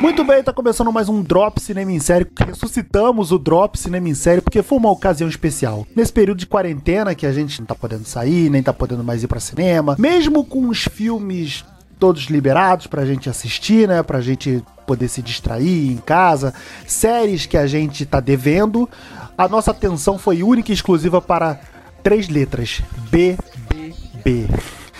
Muito bem, tá começando mais um Drop Cinema em Série. Ressuscitamos o Drop Cinema em Série porque foi uma ocasião especial. Nesse período de quarentena que a gente não tá podendo sair, nem tá podendo mais ir para cinema, mesmo com os filmes todos liberados pra gente assistir, né? Pra gente poder se distrair em casa, séries que a gente tá devendo, a nossa atenção foi única e exclusiva para três letras: B, B, B.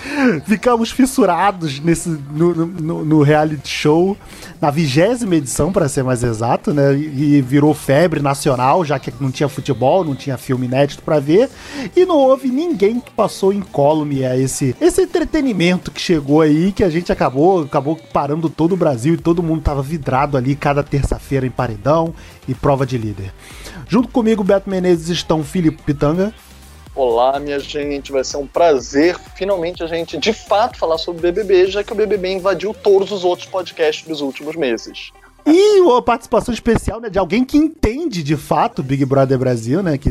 Ficamos fissurados nesse, no, no, no, reality show, na vigésima edição, para ser mais exato, né? E virou febre nacional, já que não tinha futebol, não tinha filme inédito para ver. E não houve ninguém que passou incólume a esse, esse entretenimento que chegou aí, que a gente acabou, acabou parando todo o Brasil e todo mundo tava vidrado ali cada terça-feira em paredão e prova de líder. Junto comigo, Beto Menezes, estão Felipe Pitanga. Olá, minha gente, vai ser um prazer finalmente a gente de fato falar sobre o BBB, já que o BBB invadiu todos os outros podcasts dos últimos meses. E uma participação especial né, de alguém que entende de fato Big Brother Brasil, né? Que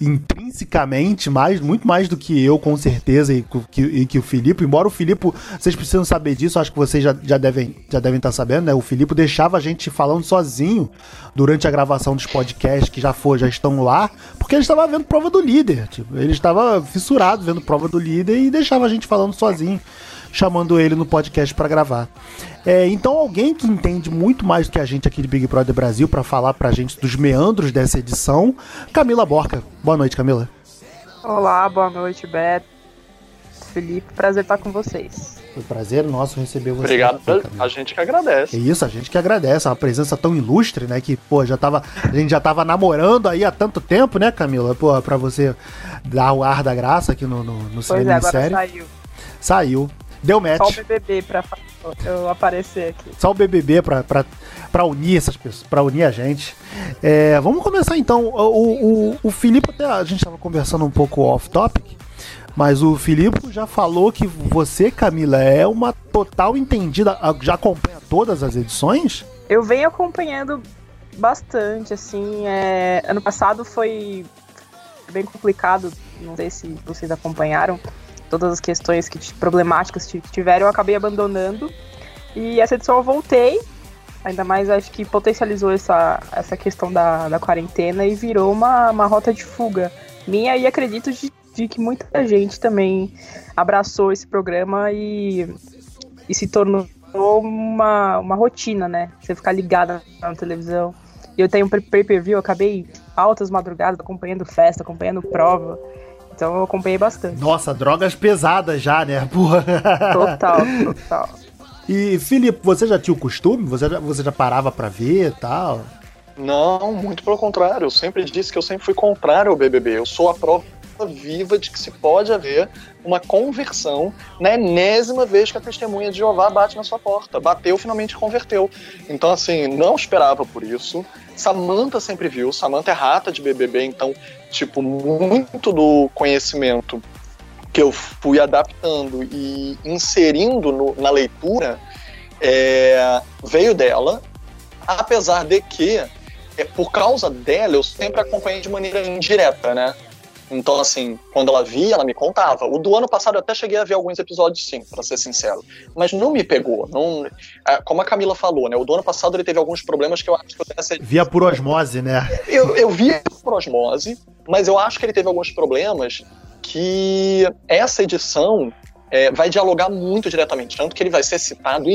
intrinsecamente, mais, muito mais do que eu, com certeza, e que, e que o Filipe. Embora o Filipe, vocês precisam saber disso, acho que vocês já, já devem já devem estar sabendo, né? O Filipe deixava a gente falando sozinho durante a gravação dos podcasts que já foi, já estão lá, porque ele estava vendo prova do líder. Tipo, ele estava fissurado vendo prova do líder e deixava a gente falando sozinho chamando ele no podcast para gravar. É, então, alguém que entende muito mais do que a gente aqui de Big Brother Brasil para falar pra gente dos meandros dessa edição, Camila Borca. Boa noite, Camila. Olá, boa noite, Beto. Felipe, prazer estar com vocês. Foi um prazer nosso receber você. Obrigado, aqui, a gente que agradece. É isso, a gente que agradece. Uma presença tão ilustre, né? Que, pô, já tava, a gente já tava namorando aí há tanto tempo, né, Camila? Pô, pra você dar o ar da graça aqui no, no, no pois cinema é, agora série. Saiu. Saiu. Deu match. Só o BBB pra eu aparecer aqui. Só o BBB pra, pra, pra unir essas pessoas, pra unir a gente. É, vamos começar então. O, o, o Filipe, até a gente tava conversando um pouco off-topic, mas o Filipe já falou que você, Camila, é uma total entendida, já acompanha todas as edições? Eu venho acompanhando bastante, assim. É... Ano passado foi bem complicado, não sei se vocês acompanharam todas as questões que problemáticas que tiveram, eu acabei abandonando. E essa edição eu voltei, ainda mais acho que potencializou essa, essa questão da, da quarentena e virou uma, uma rota de fuga minha e acredito de, de que muita gente também abraçou esse programa e, e se tornou uma, uma rotina, né? Você ficar ligada na televisão. Eu tenho um pay-per-view, acabei altas madrugadas acompanhando festa, acompanhando prova. Então eu acompanhei bastante. Nossa, drogas pesadas já, né? Porra. Total, total. E, Felipe, você já tinha o costume? Você já, você já parava para ver e tal? Não, muito pelo contrário. Eu sempre disse que eu sempre fui contrário ao BBB. Eu sou a prova viva de que se pode haver uma conversão na enésima vez que a testemunha de Jeová bate na sua porta. Bateu, finalmente converteu. Então, assim, não esperava por isso. Samantha sempre viu, Samantha é rata de BBB, então, tipo, muito do conhecimento que eu fui adaptando e inserindo no, na leitura é, veio dela, apesar de que, é, por causa dela, eu sempre acompanhei de maneira indireta, né? Então, assim, quando ela via, ela me contava. O do ano passado eu até cheguei a ver alguns episódios, sim, para ser sincero. Mas não me pegou. Não, é, como a Camila falou, né? O do ano passado ele teve alguns problemas que eu acho que eu essa... Via por osmose, né? Eu, eu via por osmose, mas eu acho que ele teve alguns problemas que essa edição é, vai dialogar muito diretamente. Tanto que ele vai ser citado,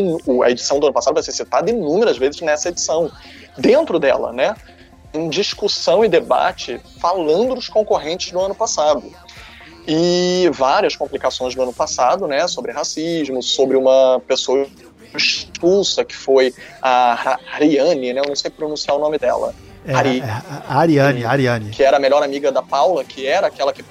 a edição do ano passado vai ser citada inúmeras vezes nessa edição. Dentro dela, né? Em discussão e debate falando dos concorrentes do ano passado. E várias complicações do ano passado, né, sobre racismo, sobre uma pessoa expulsa, que foi a Ariane, né, eu não sei pronunciar o nome dela. É, Ari, é, Ariane, Ariane. Que era a melhor amiga da Paula, que era aquela que.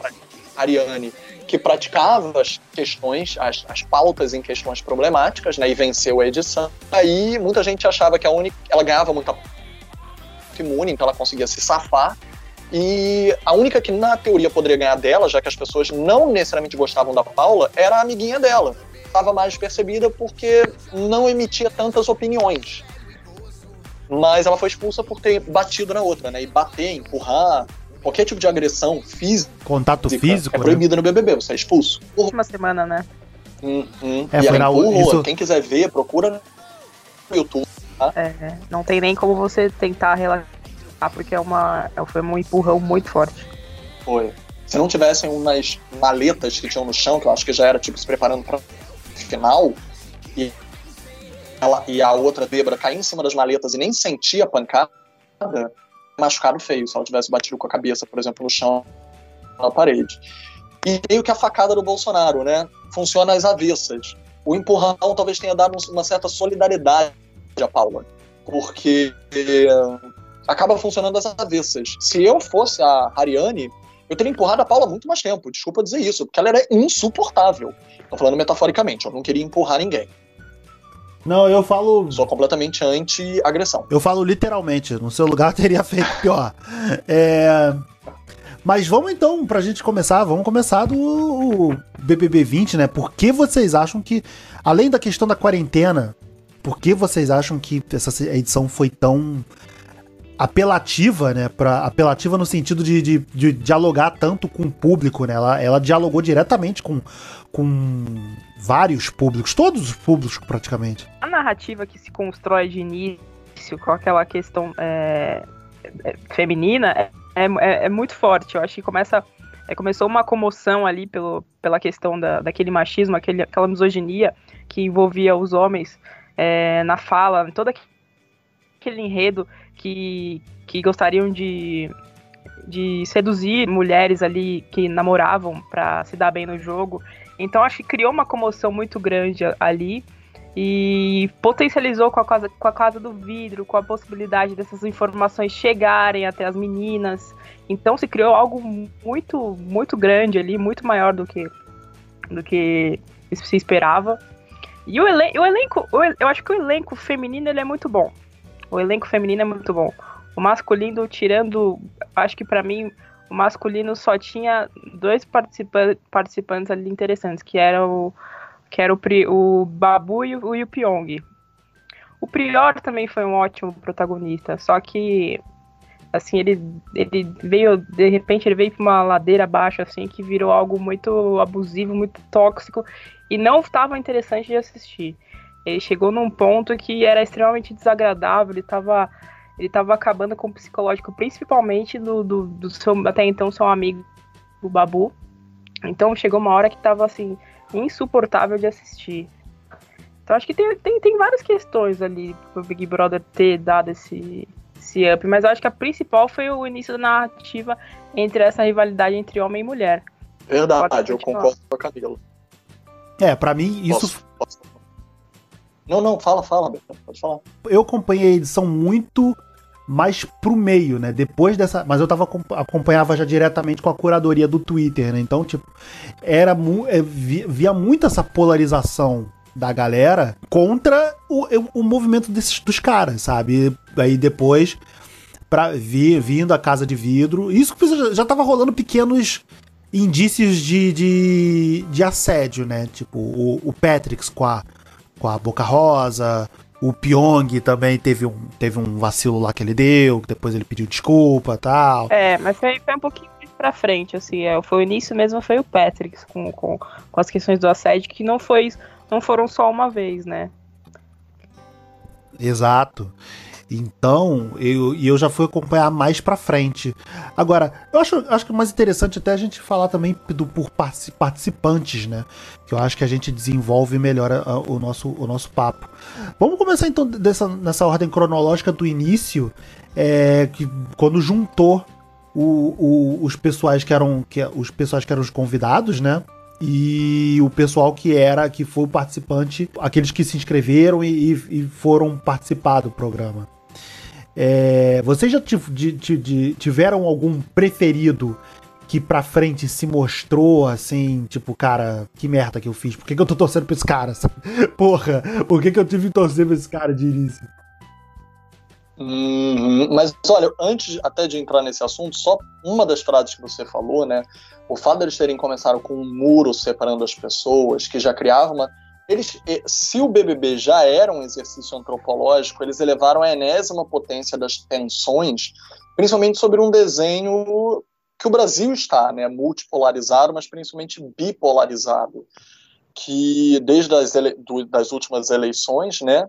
Ariane, que praticava as questões, as, as pautas em questões problemáticas, né, e venceu a edição. Aí muita gente achava que a única. Ela ganhava muita imune, então ela conseguia se safar. E a única que na teoria poderia ganhar dela, já que as pessoas não necessariamente gostavam da Paula, era a amiguinha dela. Estava mais percebida porque não emitia tantas opiniões. Mas ela foi expulsa por ter batido na outra, né? E bater, empurrar, qualquer tipo de agressão física. Contato físico? É proibido né? no BBB, você é expulso. Última semana, né? Uhum. É, e ela empurrou. Isso... Quem quiser ver, procura no YouTube É, não tem nem como você tentar relaxar, porque é uma, é, foi um empurrão muito forte. Foi. Se não tivessem umas maletas que tinham no chão, que eu acho que já era tipo se preparando para final, e, ela, e a outra Debra cair em cima das maletas e nem sentir a pancada, machucado feio, se ela tivesse batido com a cabeça, por exemplo, no chão, na parede. E meio que a facada do Bolsonaro, né? Funciona às avessas. O empurrão talvez tenha dado uma certa solidariedade a Paula, porque acaba funcionando às avessas. Se eu fosse a Ariane, eu teria empurrado a Paula muito mais tempo. Desculpa dizer isso, porque ela era insuportável. Tô falando metaforicamente, eu não queria empurrar ninguém. Não, eu falo. Sou completamente anti-agressão. Eu falo literalmente. No seu lugar teria feito pior. É. Mas vamos então, pra gente começar, vamos começar do BBB 20, né? Por que vocês acham que, além da questão da quarentena, por que vocês acham que essa edição foi tão apelativa, né? Pra, apelativa no sentido de, de, de dialogar tanto com o público, né? Ela, ela dialogou diretamente com, com vários públicos, todos os públicos praticamente. A narrativa que se constrói de início com aquela questão é, é, feminina é, é, é, muito forte. Eu acho que começa é, começou uma comoção ali pelo, pela questão da, daquele machismo, aquele, aquela misoginia que envolvia os homens é, na fala, todo aquele enredo que, que gostariam de, de seduzir mulheres ali que namoravam para se dar bem no jogo. Então acho que criou uma comoção muito grande ali e potencializou com a, casa, com a casa do vidro, com a possibilidade dessas informações chegarem até as meninas. Então se criou algo muito, muito grande ali, muito maior do que, do que se esperava. E o, elen o elenco, eu acho que o elenco feminino ele é muito bom. O elenco feminino é muito bom. O masculino, tirando, acho que para mim, o masculino só tinha dois participa participantes ali interessantes, que era o, que era o, o Babu e o, o Pyong. O Prior também foi um ótimo protagonista, só que assim, ele, ele veio, de repente ele veio para uma ladeira abaixo, assim, que virou algo muito abusivo, muito tóxico, e não estava interessante de assistir. Ele chegou num ponto que era extremamente desagradável, ele estava ele tava acabando com o psicológico, principalmente do, do, do seu, até então, seu amigo, o Babu. Então chegou uma hora que estava assim, insuportável de assistir. Então acho que tem, tem, tem várias questões ali pro Big Brother ter dado esse, esse up, mas eu acho que a principal foi o início da narrativa entre essa rivalidade entre homem e mulher. Verdade, eu concordo com a Camila. É, para mim isso. Posso, posso. Não, não, fala, fala, pode falar. Eu acompanhei a edição muito mais pro meio, né? Depois dessa. Mas eu tava acompanhava já diretamente com a curadoria do Twitter, né? Então, tipo, era é, via muito essa polarização da galera contra o, o movimento desses, dos caras, sabe? E aí depois, pra vir, vindo a casa de vidro. Isso já, já tava rolando pequenos indícios de, de, de assédio, né? Tipo, o, o Patrix com a, com a Boca Rosa, o Pyong também teve um, teve um vacilo lá que ele deu, depois ele pediu desculpa tal. É, mas foi, foi um pouquinho pra frente, assim, é, foi o início mesmo, foi o Patrick com, com, com as questões do assédio, que não foi não foram só uma vez, né? Exato. Então, eu, eu já fui acompanhar mais pra frente. Agora, eu acho, acho que mais interessante até a gente falar também do, por participantes, né? Que eu acho que a gente desenvolve melhor a, a, o, nosso, o nosso papo. Vamos começar então dessa, nessa ordem cronológica do início, é, que quando juntou o, o, os pessoais que eram que, os pessoais que eram os convidados, né? e o pessoal que era, que foi o participante, aqueles que se inscreveram e, e foram participar do programa. É, vocês já tiveram algum preferido que pra frente se mostrou assim, tipo, cara, que merda que eu fiz? Por que, que eu tô torcendo pra esse cara? Porra, por que, que eu tive que torcer pra esse cara de início? Uhum, mas olha, antes até de entrar nesse assunto, só uma das frases que você falou, né? O fato deles terem começado com um muro separando as pessoas, que já criava uma eles, se o BBB já era um exercício antropológico, eles elevaram a enésima potência das tensões, principalmente sobre um desenho que o Brasil está, né, multipolarizado, mas principalmente bipolarizado, que desde as, ele, do, das últimas eleições, né,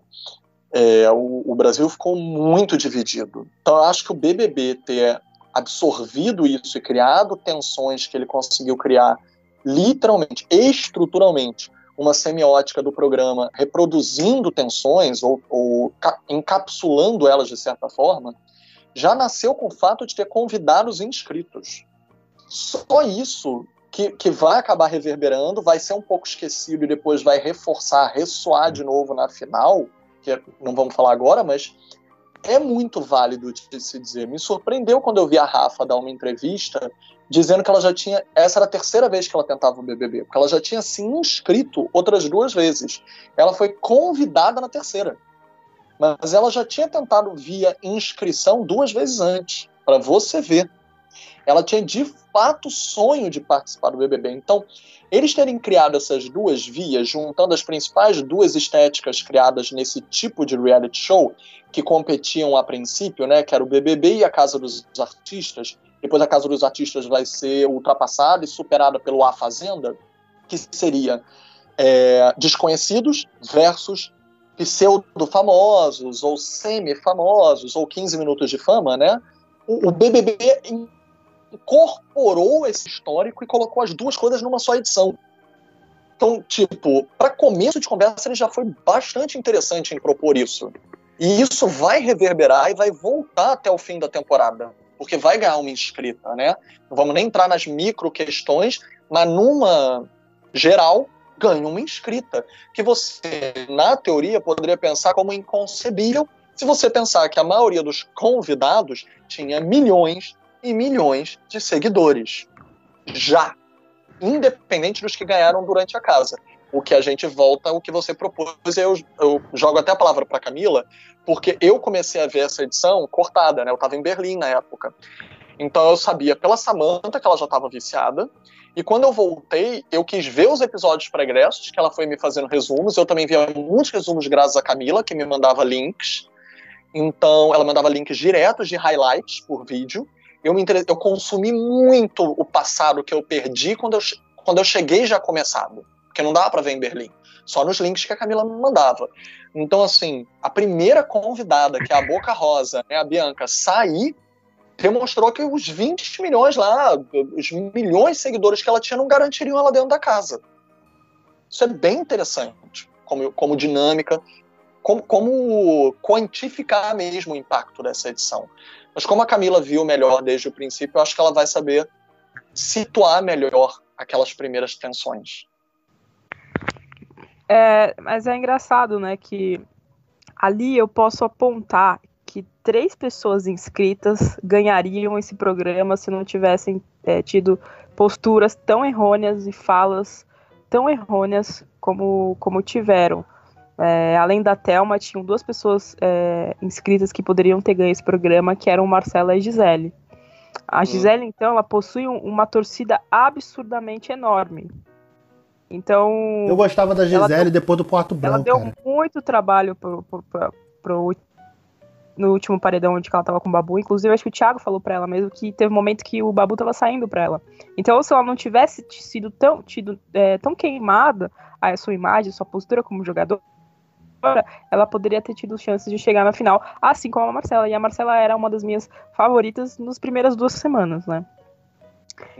é, o, o, Brasil ficou muito dividido. Então, eu acho que o BBB ter absorvido isso e criado tensões que ele conseguiu criar, literalmente, estruturalmente, uma semiótica do programa reproduzindo tensões ou, ou encapsulando elas de certa forma, já nasceu com o fato de ter convidado os inscritos. Só isso que, que vai acabar reverberando, vai ser um pouco esquecido e depois vai reforçar, ressoar de novo na final, que não vamos falar agora, mas é muito válido de se dizer. Me surpreendeu quando eu vi a Rafa dar uma entrevista dizendo que ela já tinha. Essa era a terceira vez que ela tentava o BBB, porque ela já tinha se inscrito outras duas vezes. Ela foi convidada na terceira. Mas ela já tinha tentado via inscrição duas vezes antes, para você ver. Ela tinha de fato sonho de participar do BBB. Então, eles terem criado essas duas vias, juntando as principais duas estéticas criadas nesse tipo de reality show, que competiam a princípio, né, que era o BBB e a Casa dos Artistas. Depois a Casa dos Artistas vai ser ultrapassada e superada pelo A Fazenda, que seria é, desconhecidos versus pseudo-famosos, ou semi-famosos, ou 15 minutos de fama, né? O, o BBB incorporou esse histórico e colocou as duas coisas numa só edição. Então, tipo, para começo de conversa, ele já foi bastante interessante em propor isso. E isso vai reverberar e vai voltar até o fim da temporada, porque vai ganhar uma inscrita, né? Não vamos nem entrar nas micro questões, mas numa geral, ganha uma inscrita, que você, na teoria, poderia pensar como inconcebível se você pensar que a maioria dos convidados tinha milhões e milhões de seguidores. Já. Independente dos que ganharam durante a casa. O que a gente volta, o que você propôs, eu, eu jogo até a palavra para Camila, porque eu comecei a ver essa edição cortada, né? Eu estava em Berlim na época. Então eu sabia pela Samantha que ela já estava viciada, e quando eu voltei, eu quis ver os episódios pregressos, que ela foi me fazendo resumos. Eu também via muitos resumos graças a Camila, que me mandava links. Então, ela mandava links diretos de highlights por vídeo. Eu, me eu consumi muito o passado que eu perdi quando eu, quando eu cheguei já começado. Porque não dava para ver em Berlim. Só nos links que a Camila me mandava. Então, assim, a primeira convidada, que é a Boca Rosa, né, a Bianca, sair demonstrou que os 20 milhões lá, os milhões de seguidores que ela tinha não garantiriam ela dentro da casa. Isso é bem interessante, como, como dinâmica, como, como quantificar mesmo o impacto dessa edição. Mas como a Camila viu melhor desde o princípio, eu acho que ela vai saber situar melhor aquelas primeiras tensões. É, mas é engraçado, né, que ali eu posso apontar que três pessoas inscritas ganhariam esse programa se não tivessem é, tido posturas tão errôneas e falas tão errôneas como, como tiveram. É, além da Thelma, tinham duas pessoas é, inscritas que poderiam ter ganho esse programa, que eram Marcela e Gisele. A hum. Gisele, então, ela possui um, uma torcida absurdamente enorme. Então. Eu gostava da Gisele deu, depois do Porto Branco. Ela deu cara. muito trabalho pro, pro, pro, pro no último paredão onde ela tava com o Babu. Inclusive, acho que o Thiago falou pra ela mesmo que teve um momento que o Babu tava saindo pra ela. Então, se ela não tivesse sido tão, tido, é, tão queimada a sua imagem, sua postura como jogador, ela poderia ter tido chances de chegar na final, assim como a Marcela. E a Marcela era uma das minhas favoritas nas primeiras duas semanas, né?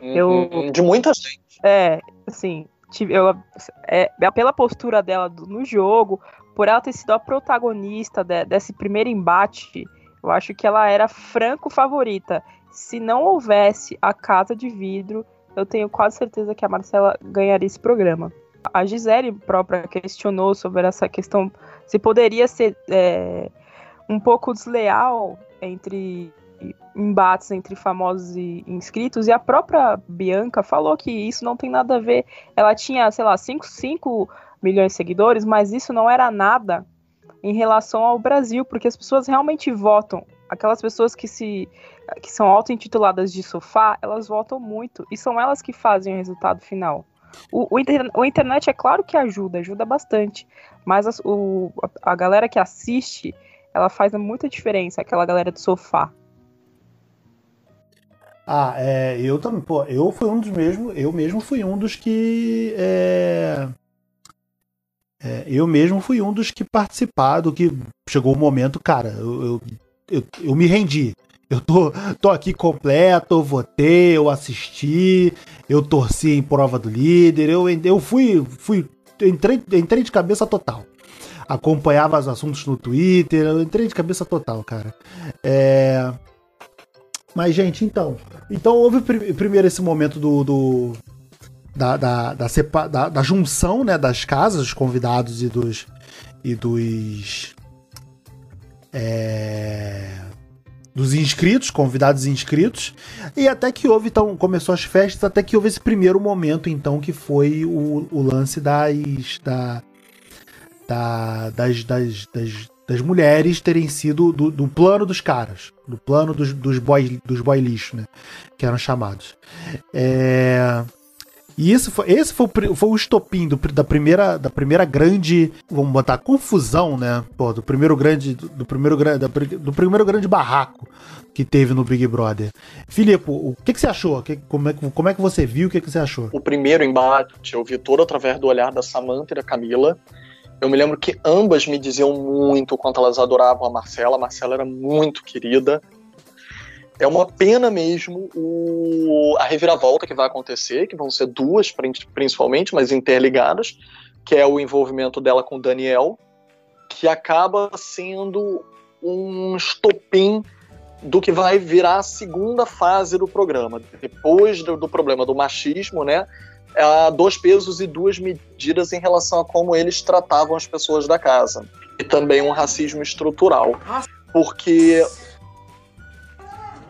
Uhum, eu, de muita gente. É, assim, eu, é, pela postura dela no jogo, por ela ter sido a protagonista de, desse primeiro embate, eu acho que ela era franco favorita. Se não houvesse a casa de vidro, eu tenho quase certeza que a Marcela ganharia esse programa. A Gisele própria questionou sobre essa questão, se poderia ser é, um pouco desleal entre embates entre famosos e inscritos, e a própria Bianca falou que isso não tem nada a ver. Ela tinha, sei lá, 5, 5 milhões de seguidores, mas isso não era nada em relação ao Brasil, porque as pessoas realmente votam. Aquelas pessoas que se que são auto-intituladas de sofá, elas votam muito e são elas que fazem o resultado final. O, o, o internet é claro que ajuda, ajuda bastante, mas o, a galera que assiste, ela faz muita diferença, aquela galera de sofá. Ah, é, eu também, pô, eu fui um dos mesmos, eu mesmo fui um dos que é, É, eu mesmo fui um dos que participado, que chegou o momento, cara, eu, eu, eu, eu me rendi. Eu tô, tô aqui completo, eu votei, eu assisti, eu torci em prova do líder, eu, eu fui, fui entrei, entrei de cabeça total. Acompanhava os assuntos no Twitter, eu entrei de cabeça total, cara. É... Mas, gente, então. Então houve primeiro esse momento do. do da, da, da, sepa, da, da, junção né, das casas, dos convidados e dos. E dos. É, dos inscritos, convidados inscritos, e até que houve, então, começou as festas, até que houve esse primeiro momento, então, que foi o, o lance das, da, da, das, das, das, das mulheres terem sido do, do, plano dos caras, do plano dos, dos, boy, dos boy lixo, né, que eram chamados. É... E isso foi, esse foi o, foi o estopim do, da, primeira, da primeira grande, vamos botar, confusão, né? Pô, do primeiro grande, do, do primeiro, do primeiro grande barraco que teve no Big Brother. Filipe, o que, que você achou? Que, como, é, como é que você viu? O que, que você achou? O primeiro embate eu vi todo através do olhar da Samantha e da Camila. Eu me lembro que ambas me diziam muito o quanto elas adoravam a Marcela. A Marcela era muito querida é uma pena mesmo o, a reviravolta que vai acontecer, que vão ser duas principalmente, mas interligadas, que é o envolvimento dela com o Daniel, que acaba sendo um estopim do que vai virar a segunda fase do programa. Depois do, do problema do machismo, né? Há dois pesos e duas medidas em relação a como eles tratavam as pessoas da casa. E também um racismo estrutural. Porque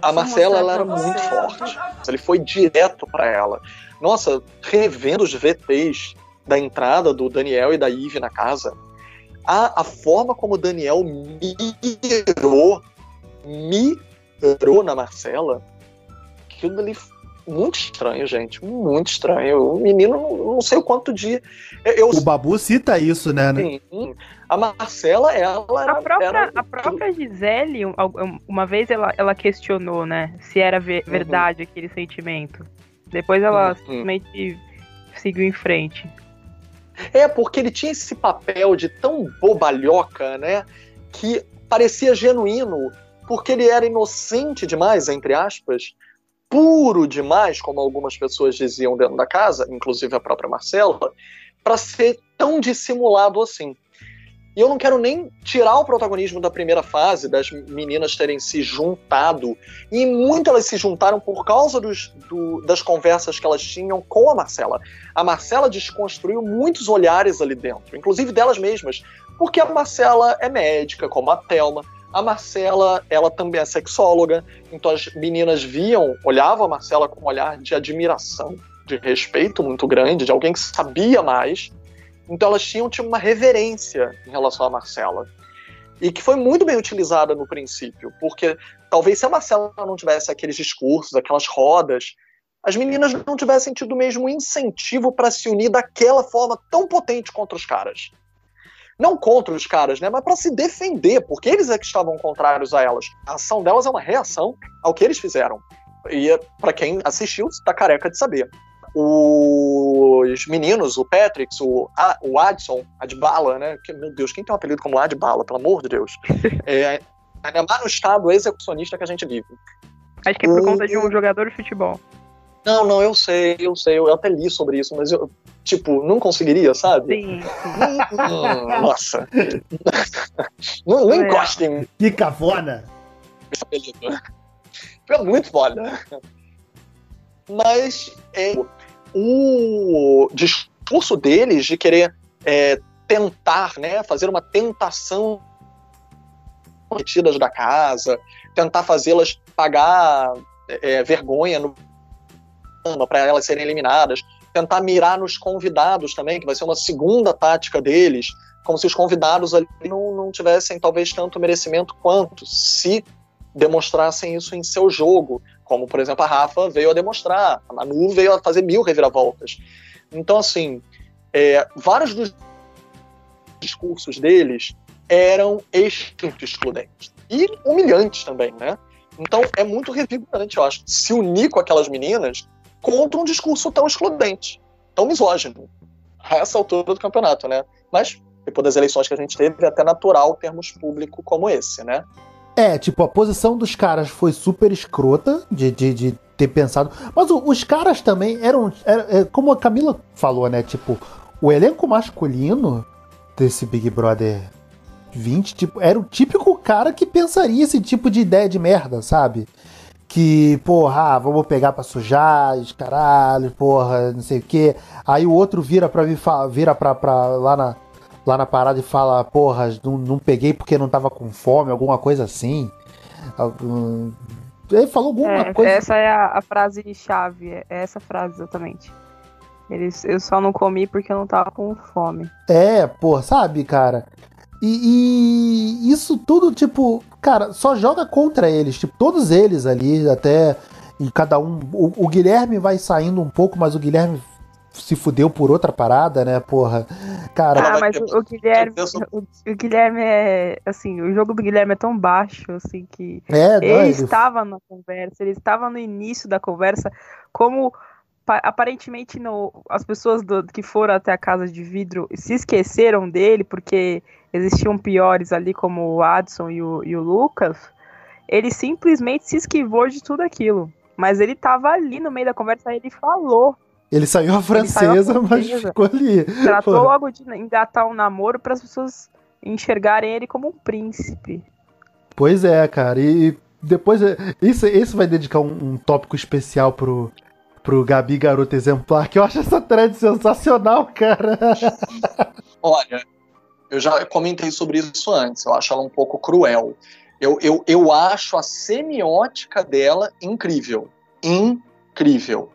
a Marcela ela era muito forte. Ele foi direto para ela. Nossa, revendo os VTs da entrada do Daniel e da Eve na casa, a, a forma como o Daniel mirou, mirou na Marcela, aquilo ali muito estranho, gente. Muito estranho. O menino, não sei o quanto de. Eu... O Babu cita isso, né? né? Sim. A Marcela, ela era. A própria, era... a própria Gisele, uma vez ela, ela questionou, né? Se era uhum. verdade aquele sentimento. Depois ela uhum. simplesmente seguiu em frente. É, porque ele tinha esse papel de tão bobalhoca, né? Que parecia genuíno, porque ele era inocente demais, entre aspas, puro demais, como algumas pessoas diziam dentro da casa, inclusive a própria Marcela, para ser tão dissimulado assim. E eu não quero nem tirar o protagonismo da primeira fase, das meninas terem se juntado. E muito elas se juntaram por causa dos, do, das conversas que elas tinham com a Marcela. A Marcela desconstruiu muitos olhares ali dentro, inclusive delas mesmas. Porque a Marcela é médica, como a Thelma. A Marcela, ela também é sexóloga, então as meninas viam, olhavam a Marcela com um olhar de admiração, de respeito muito grande, de alguém que sabia mais. Então elas tinham tipo, uma reverência em relação a Marcela. E que foi muito bem utilizada no princípio, porque talvez se a Marcela não tivesse aqueles discursos, aquelas rodas, as meninas não tivessem tido o mesmo incentivo para se unir daquela forma tão potente contra os caras não contra os caras, né, mas para se defender, porque eles é que estavam contrários a elas. A ação delas é uma reação ao que eles fizeram. E para quem assistiu, está careca de saber. Os meninos, o Patrick, o, a, o Adson, Adbala, né? Que, meu Deus, quem tem um apelido como Adbala, pelo amor de Deus? é, ainda mais no estado execucionista que a gente vive. Acho que é por o... conta de um jogador de futebol. Não, não, eu sei, eu sei, eu até li sobre isso, mas eu, tipo, não conseguiria, sabe? Sim. Hum, nossa. não, não é. encosta em mim. Que cafona. É muito foda. Mas é, o discurso deles de querer é, tentar, né, fazer uma tentação retidas da casa, tentar fazê-las pagar é, vergonha no para elas serem eliminadas, tentar mirar nos convidados também, que vai ser uma segunda tática deles, como se os convidados ali não, não tivessem talvez tanto merecimento quanto se demonstrassem isso em seu jogo, como por exemplo a Rafa veio a demonstrar, a Manu veio a fazer mil reviravoltas. Então assim, é, vários dos discursos deles eram extremamente excludentes e humilhantes também, né? Então é muito revigorante, eu acho, se unir com aquelas meninas contra um discurso tão excludente, tão misógino, a essa altura do campeonato, né? Mas, depois das eleições que a gente teve, é até natural termos público como esse, né? É, tipo, a posição dos caras foi super escrota de, de, de ter pensado. Mas o, os caras também eram. Era, é, como a Camila falou, né? Tipo, o elenco masculino desse Big Brother 20, tipo, era o típico cara que pensaria esse tipo de ideia de merda, sabe? Que, porra, ah, vamos pegar pra sujar, caralho, porra, não sei o quê. Aí o outro vira pra mim, vira pra, pra lá, na, lá na parada e fala, porra, não, não peguei porque não tava com fome, alguma coisa assim. Ele falou alguma é, coisa. Essa é a, a frase-chave, é essa frase exatamente. Eles, eu só não comi porque eu não tava com fome. É, pô, sabe, cara? E, e, isso tudo, tipo, cara, só joga contra eles. Tipo, todos eles ali, até. E cada um. O, o, Guilherme vai saindo um pouco, mas o Guilherme se fudeu por outra parada, né, porra? Cara. Ah, mas o, o Guilherme. O, o, Guilherme é. Assim, o jogo do Guilherme é tão baixo, assim, que. É, ele, ele estava na conversa, ele estava no início da conversa, como aparentemente no, as pessoas do, que foram até a casa de vidro se esqueceram dele, porque existiam piores ali, como o Adson e o, e o Lucas, ele simplesmente se esquivou de tudo aquilo. Mas ele tava ali no meio da conversa, ele falou. Ele saiu a francesa, saiu a francesa mas ficou ali. Tratou Pô. logo de engatar um namoro para as pessoas enxergarem ele como um príncipe. Pois é, cara. E depois. Isso, isso vai dedicar um, um tópico especial pro, pro Gabi Garoto Exemplar, que eu acho essa thread sensacional, cara. Olha, eu já comentei sobre isso antes, eu acho ela um pouco cruel. Eu, eu, eu acho a semiótica dela incrível. Incrível.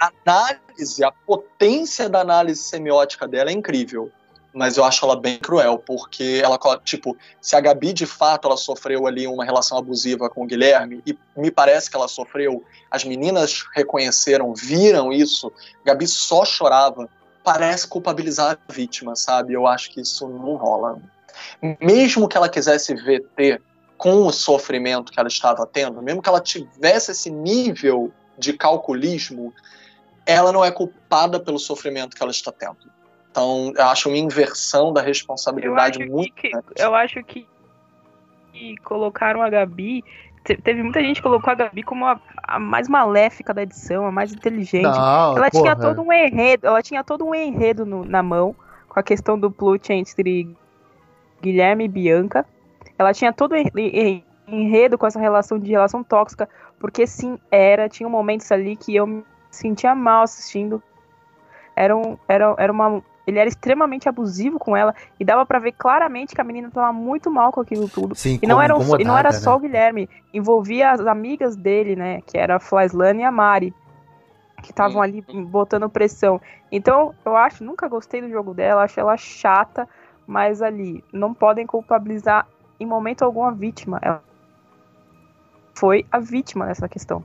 A análise, a potência da análise semiótica dela é incrível mas eu acho ela bem cruel, porque ela, tipo, se a Gabi de fato ela sofreu ali uma relação abusiva com o Guilherme, e me parece que ela sofreu, as meninas reconheceram, viram isso, Gabi só chorava, parece culpabilizar a vítima, sabe? Eu acho que isso não rola. Mesmo que ela quisesse ter com o sofrimento que ela estava tendo, mesmo que ela tivesse esse nível de calculismo, ela não é culpada pelo sofrimento que ela está tendo. Então, eu acho uma inversão da responsabilidade muito que, Eu acho que, que colocaram a Gabi teve muita gente que colocou a Gabi como a, a, mais maléfica da edição, a mais inteligente. Não, ela porra. tinha todo um enredo, ela tinha todo um enredo no, na mão com a questão do plot entre Guilherme e Bianca. Ela tinha todo um enredo com essa relação de relação tóxica, porque sim, era, tinha momentos ali que eu me sentia mal assistindo. Era, um, era, era uma ele era extremamente abusivo com ela e dava para ver claramente que a menina tava muito mal com aquilo tudo. Sim, e não era, e não era só né? o Guilherme, envolvia as amigas dele, né, que era a Flyslane e a Mari, que estavam ali botando pressão. Então, eu acho, nunca gostei do jogo dela, acho ela chata, mas ali não podem culpabilizar em momento algum a vítima. Ela foi a vítima nessa questão.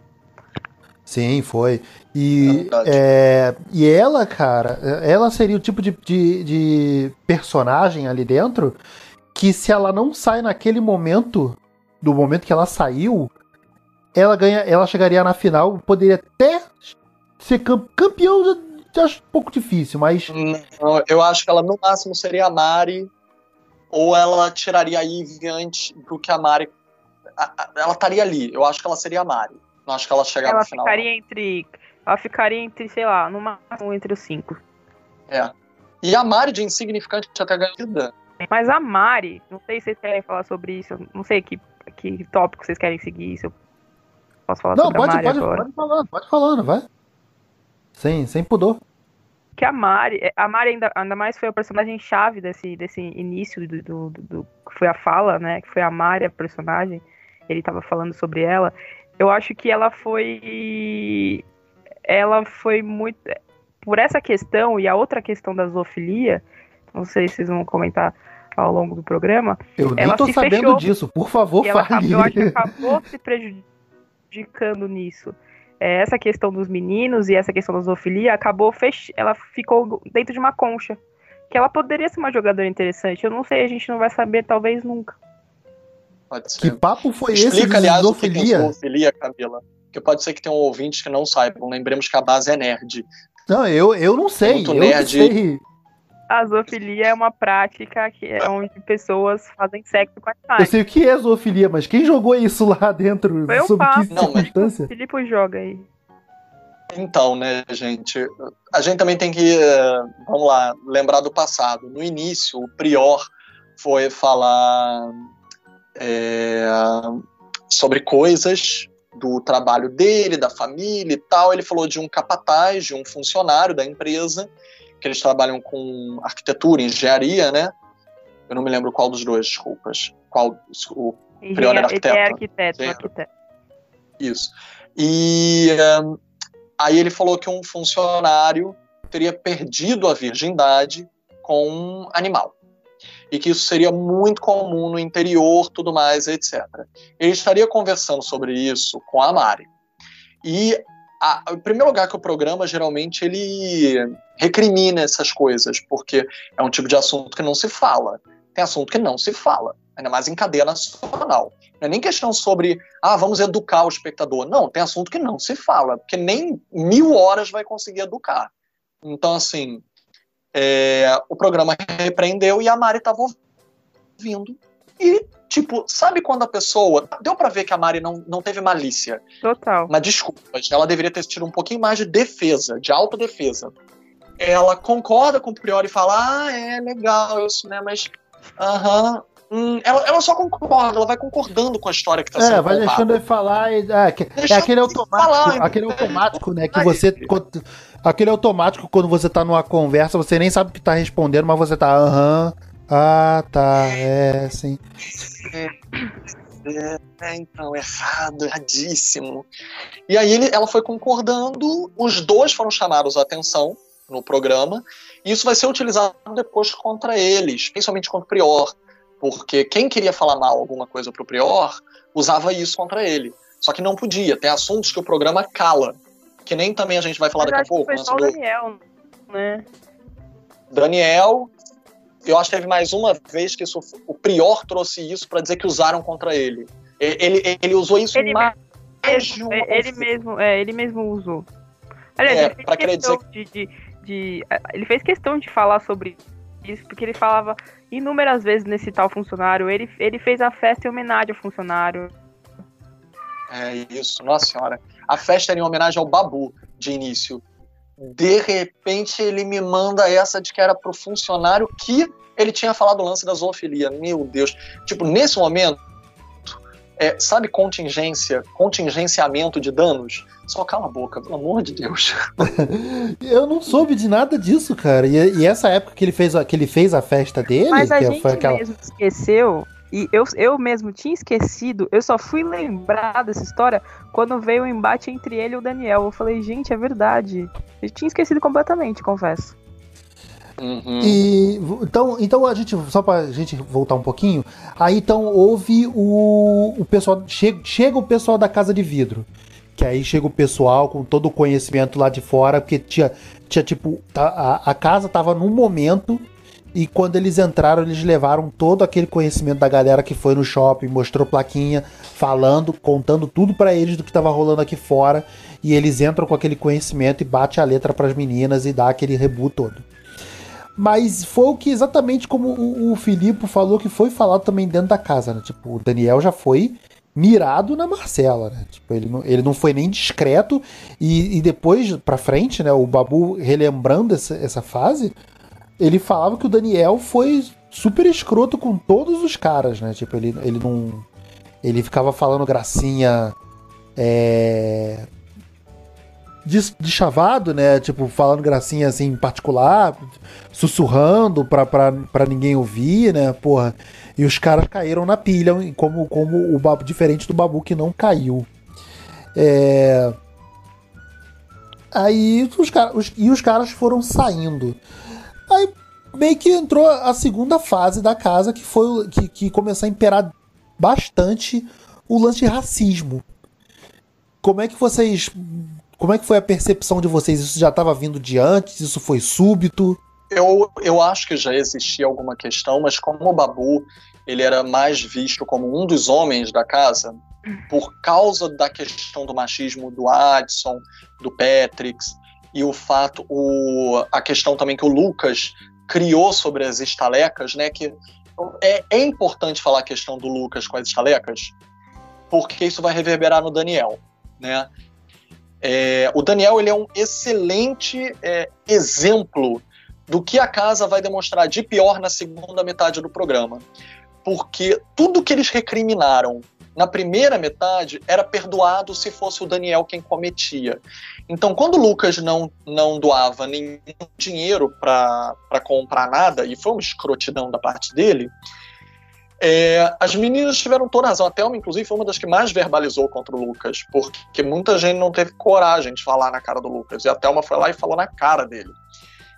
Sim, foi. E, é, é e ela, cara, ela seria o tipo de, de, de, personagem ali dentro que se ela não sai naquele momento, do momento que ela saiu, ela ganha, ela chegaria na final, poderia até ser campeão, já acho um pouco difícil, mas. Não, eu acho que ela no máximo seria a Mari, ou ela tiraria a Eve antes do que a Mari. Ela estaria ali, eu acho que ela seria a Mari. Não acho que ela chegava ela no final. Ficaria entre, ela ficaria entre, sei lá, no máximo entre os cinco. É. E a Mari de insignificante até ganhada. Mas a Mari, não sei se vocês querem falar sobre isso, não sei que, que tópico vocês querem seguir, se eu posso falar não, sobre pode, a Mari pode, agora. Pode falando, pode falando, vai. Sem, sem pudor. Que a Mari, a Mari ainda, ainda mais foi a personagem chave desse, desse início do, do, do, do que foi a fala, né, que foi a Mari, a personagem, ele tava falando sobre ela, eu acho que ela foi. Ela foi muito. Por essa questão e a outra questão da zoofilia, não sei se vocês vão comentar ao longo do programa. Eu nem tô sabendo fechou, disso, por favor, fale. eu acho que acabou se prejudicando nisso. É, essa questão dos meninos e essa questão da zoofilia acabou fech... ela ficou dentro de uma concha. Que ela poderia ser uma jogadora interessante. Eu não sei, a gente não vai saber, talvez nunca. Pode ser. Que papo foi Explica, esse de aliás, zoofilia? O que é zoofilia, Camila. Porque pode ser que tenham ouvintes que não saibam. Lembremos que a base é nerd. Não, eu, eu não sei. Muito eu nerd. Não sei. A zoofilia é uma prática que é onde pessoas fazem sexo com Eu animais. sei o que é zoofilia, mas quem jogou isso lá dentro? Foi um sob que papo. Não, mas- circunstância? O Filipe joga aí. Então, né, gente? A gente também tem que, eh, vamos lá, lembrar do passado. No início, o Prior foi falar eh, sobre coisas do trabalho dele, da família e tal. Ele falou de um capataz, de um funcionário da empresa, que eles trabalham com arquitetura, engenharia, né? Eu não me lembro qual dos dois, desculpas. Qual o Prior era ele é arquiteto. arquiteto, arquiteto. Isso. E eh, aí ele falou que um funcionário teria perdido a virgindade com um animal. E que isso seria muito comum no interior, tudo mais, etc. Ele estaria conversando sobre isso com a Mari. E a, em primeiro lugar que o programa geralmente ele recrimina essas coisas, porque é um tipo de assunto que não se fala. Tem assunto que não se fala, ainda mais em cadeia nacional. Não é nem questão sobre, ah, vamos educar o espectador. Não, tem assunto que não se fala, porque nem mil horas vai conseguir educar. Então, assim, é, o programa repreendeu e a Mari estava ouvindo. E, tipo, sabe quando a pessoa. Deu para ver que a Mari não, não teve malícia, Total. mas desculpas, ela deveria ter tido um pouquinho mais de defesa, de autodefesa. Ela concorda com o Priori e fala, ah, é legal isso, né, mas. Aham. hum, ela, ela só concorda, ela vai concordando com a história que tá sendo É, vai contada. deixando ele falar. e- É, é aquele ele automático, falar, aquele automático, né? Que você. Aquele automático quando você tá numa conversa, você nem sabe o que tá respondendo, mas você tá. Aham. Ah, tá. É, sim. É, é, então, errado, erradíssimo. E aí ele- ela foi concordando, os dois foram chamados à atenção no programa, e isso vai ser utilizado depois contra eles, principalmente contra o Prior, porque quem queria falar mal alguma coisa pro Prior, usava isso contra ele. Só que não podia, tem assuntos que o programa cala, que nem também a gente vai falar Mas daqui a pouco, foi só o Daniel, né? Daniel, eu acho que teve mais uma vez que isso, o Prior trouxe isso para dizer que usaram contra ele. E- Ele, ele usou isso Ele mais uma É, Ele vez. mesmo, é, ele mesmo usou. Aliás, É, ele fez questão de, de, de- Ele fez questão de falar sobre isso, porque ele falava inúmeras vezes nesse tal funcionário. Ele, ele fez a festa em homenagem ao funcionário. É isso, nossa senhora. A festa era em homenagem ao Babu, de início. De repente ele me manda essa de que era pro funcionário que ele tinha falado o lance da zoofilia. Meu Deus. Tipo, nesse momento, é, sabe contingência, contingenciamento de danos? Só cala a boca, pelo amor de Deus. Eu não soube de nada disso, cara. E, e essa época que ele fez, a- que ele fez a festa dele, Mas a que gente foi aquela. mesmo esqueceu. E eu, eu mesmo tinha esquecido, eu só fui lembrar dessa história quando veio o embate entre ele e o Daniel. Eu falei, gente, é verdade. Eu tinha esquecido completamente, confesso. Uhum. E então, então a gente só pra gente voltar um pouquinho, aí então houve o, o pessoal chega, chega o pessoal da casa de vidro, que aí chega o pessoal com todo o conhecimento lá de fora, porque tinha tinha tipo tá- a, a casa tava num momento e quando eles entraram eles levaram todo aquele conhecimento da galera que foi no shopping, mostrou plaquinha, falando, contando tudo pra eles do que tava rolando aqui fora e eles entram com aquele conhecimento e bate a letra pras meninas e dá aquele rebu todo. Mas foi o que exatamente como o, o Filipe falou que foi falado também dentro da casa, né? Tipo, o Daniel já foi mirado na Marcela, né? Tipo, ele não, ele não foi nem discreto e, e depois pra frente, né? O Babu relembrando essa, essa fase, ele falava que o Daniel foi super escroto com todos os caras, né? Tipo, ele, ele não... Ele ficava falando gracinha... É de, de chavado, né? Tipo, falando gracinha assim em particular, sussurrando pra, pra, pra ninguém ouvir, né? Porra. E os caras caíram na pilha, como, como o Babu, diferente do Babu que não caiu. É. Aí os, os, e os caras foram saindo. Aí meio que entrou a segunda fase da casa, que foi que, que começou a imperar bastante o lance de racismo. Como é que vocês como é que foi a percepção de vocês? Isso já estava vindo de antes? Isso foi súbito? Eu, eu acho que já existia alguma questão, mas como o Babu ele era mais visto como um dos homens da casa, por causa da questão do machismo do Adson, do Patrix, e o fato, o, a questão também que o Lucas criou sobre as estalecas, né? Que é, é importante falar a questão do Lucas com as estalecas, porque isso vai reverberar no Daniel, né? É, o Daniel ele é um excelente é, exemplo do que a casa vai demonstrar de pior na segunda metade do programa. Porque tudo que eles recriminaram na primeira metade era perdoado se fosse o Daniel quem cometia. Então, quando o Lucas não, não doava nenhum dinheiro para comprar nada, e foi uma escrotidão da parte dele, é, as meninas tiveram toda razão. A Thelma, inclusive, foi uma das que mais verbalizou contra o Lucas, porque muita gente não teve coragem de falar na cara do Lucas. E a Thelma foi lá e falou na cara dele.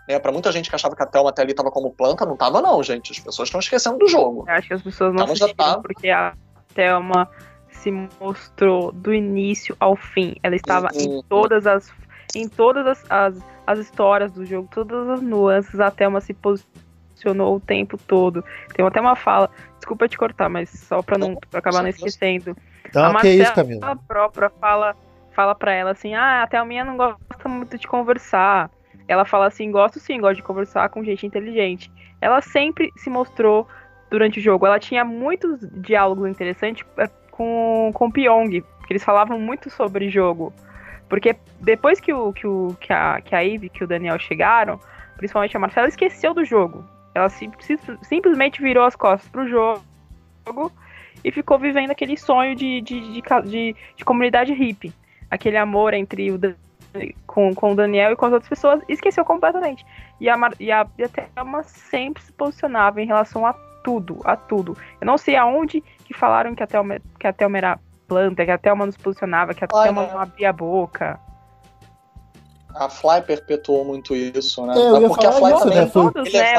É, para muita gente que achava que a Thelma até ali estava como planta, não estava não, gente. As pessoas estão esquecendo do jogo. Eu acho que as pessoas não então, tá... porque a Thelma se mostrou do início ao fim. Ela estava uhum. em todas as em todas as, as, as, histórias do jogo, todas as nuances, a Thelma se posicionou o tempo todo. Tem até uma fala, desculpa te cortar, mas só para não pra acabar não esquecendo. Então, a Marcela, isso, Camila? própria fala fala para ela assim: "Ah, a Thelminha não gosta muito de conversar". Ela fala assim: "Gosto sim, gosto de conversar com gente inteligente". Ela sempre se mostrou durante o jogo. Ela tinha muitos diálogos interessantes é, com, com o Pyong, que eles falavam muito sobre jogo. Porque depois que, o, que, o, que, a, que a Eve que o Daniel chegaram, principalmente a Marcela, esqueceu do jogo. Ela sim, simplesmente virou as costas pro jogo e ficou vivendo aquele sonho de, de, de, de, de comunidade hippie. Aquele amor entre o com, com o Daniel e com as outras pessoas e esqueceu completamente. E a, e a, e a Thelma sempre se posicionava em relação a tudo, a tudo. Eu não sei aonde que falaram que a Thelma, que a Thelma era planta, que a Thelma nos posicionava, que a Ai, Thelma não abria a boca. A Fly perpetuou muito isso, né? É, porque a Fly isso, também né? Todos, né?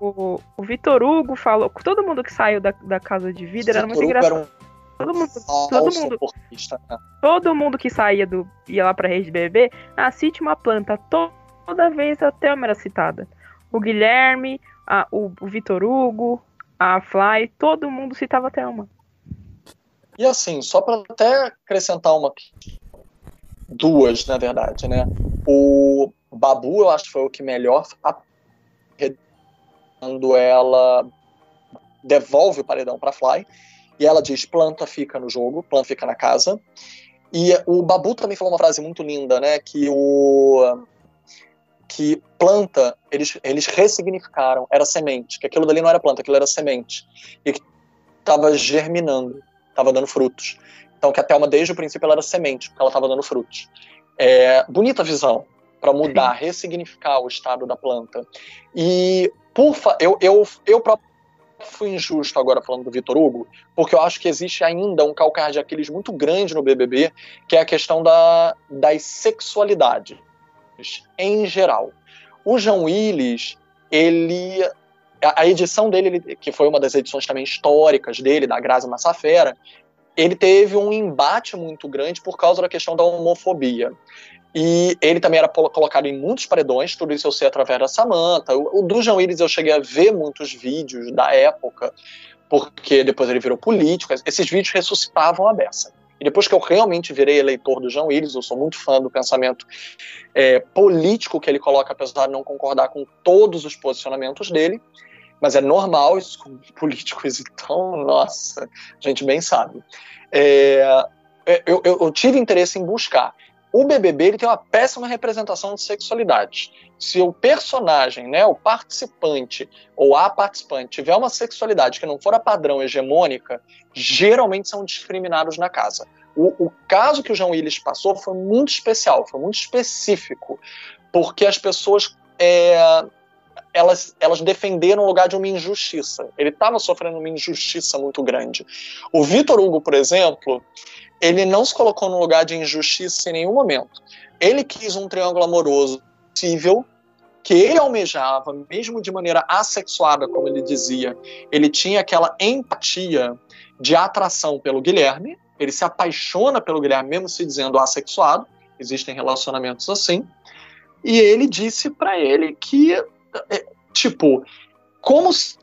O, o, o Vitor Hugo falou, todo mundo que saiu da, da casa de vida era muito engraçado. Era um todo mundo, todo mundo, né? todo mundo que saía do ia lá para rede BBB, ah, cite uma planta. Toda vez a Thelma era citada. O Guilherme, a, o, o Vitor Hugo, a Fly, todo mundo citava Thelma. E assim, só para até acrescentar uma duas, na verdade, né? O Babu, eu acho que foi o que melhor quando ela devolve o paredão para Fly e ela diz planta fica no jogo, planta fica na casa. E o Babu também falou uma frase muito linda, né, que o que planta eles eles ressignificaram, era semente, que aquilo dali não era planta, aquilo era semente e que estava germinando, estava dando frutos. Então, que a Thelma, desde o princípio, ela era semente, porque ela estava dando frutos. É, bonita visão para mudar, ressignificar o estado da planta. E, por eu, eu, eu próprio fui injusto agora falando do Vitor Hugo, porque eu acho que existe ainda um calcanhar de Aquiles muito grande no BBB, que é a questão da, das sexualidades em geral. O João Willis, ele a edição dele, ele, que foi uma das edições também históricas dele, da Grazi Massafera, ele teve um embate muito grande por causa da questão da homofobia. E ele também era colocado em muitos paredões, tudo isso eu sei através da Samantha. O, o do João Willis eu cheguei a ver muitos vídeos da época, porque depois ele virou político. Esses vídeos ressuscitavam a beça. E depois que eu realmente virei eleitor do João Willis, eu sou muito fã do pensamento é, político que ele coloca, apesar de não concordar com todos os posicionamentos dele. Mas é normal isso com políticos, então, nossa, a gente bem sabe. É, é, eu, eu, eu, tive interesse em buscar. O BBB ele tem uma péssima representação de sexualidade. Se o personagem, né, o participante ou a participante tiver uma sexualidade que não for a padrão hegemônica, geralmente são discriminados na casa. O, o caso que o João Willis passou foi muito especial, foi muito específico, porque as pessoas é, elas, elas defenderam o lugar de uma injustiça. Ele estava sofrendo uma injustiça muito grande. O Vitor Hugo, por exemplo, ele não se colocou no lugar de injustiça em nenhum momento. Ele quis um triângulo amoroso possível, que ele almejava, mesmo de maneira assexuada, como ele dizia. Ele tinha aquela empatia de atração pelo Guilherme, ele se apaixona pelo Guilherme, mesmo se dizendo assexuado, existem relacionamentos assim. E ele disse para ele que é, tipo, como se.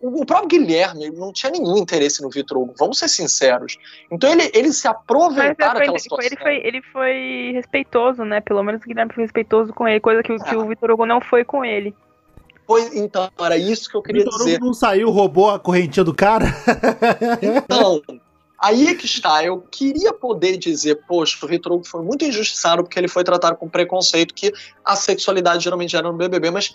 O próprio Guilherme não tinha nenhum interesse no Vitor Hugo, vamos ser sinceros. Então ele, ele se aproveitar daquela situação. Ele foi, ele foi respeitoso, né? Pelo menos o Guilherme foi respeitoso com ele, coisa que, é. que o Vitor Hugo não foi com ele. Pois, então, era isso que eu queria Vitor dizer. Hugo não saiu, roubou a correntinha do cara? Então, aí é que está. Eu queria poder dizer, poxa, o Vitor Hugo foi muito injustiçado porque ele foi tratado com preconceito que a sexualidade geralmente era no BBB, mas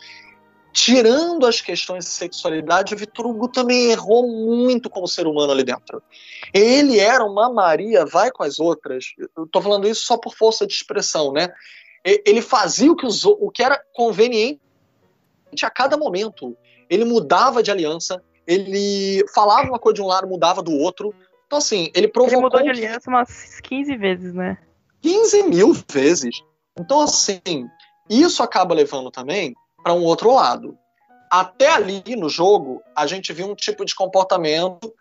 tirando as questões de sexualidade, o Vitor Hugo também errou muito como ser humano ali dentro. Ele era uma Maria, vai com as outras. Eu tô falando isso só por força de expressão, né? Ele fazia o que, os o- que era conveniente a cada momento. Ele mudava de aliança, ele falava uma coisa de um lado, mudava do outro. Então, assim, ele Ele provocou mudou de aliança umas 15 vezes, né? 15 mil vezes. Então, assim, isso acaba levando também para um outro lado. Até ali no jogo, a gente viu um tipo de comportamento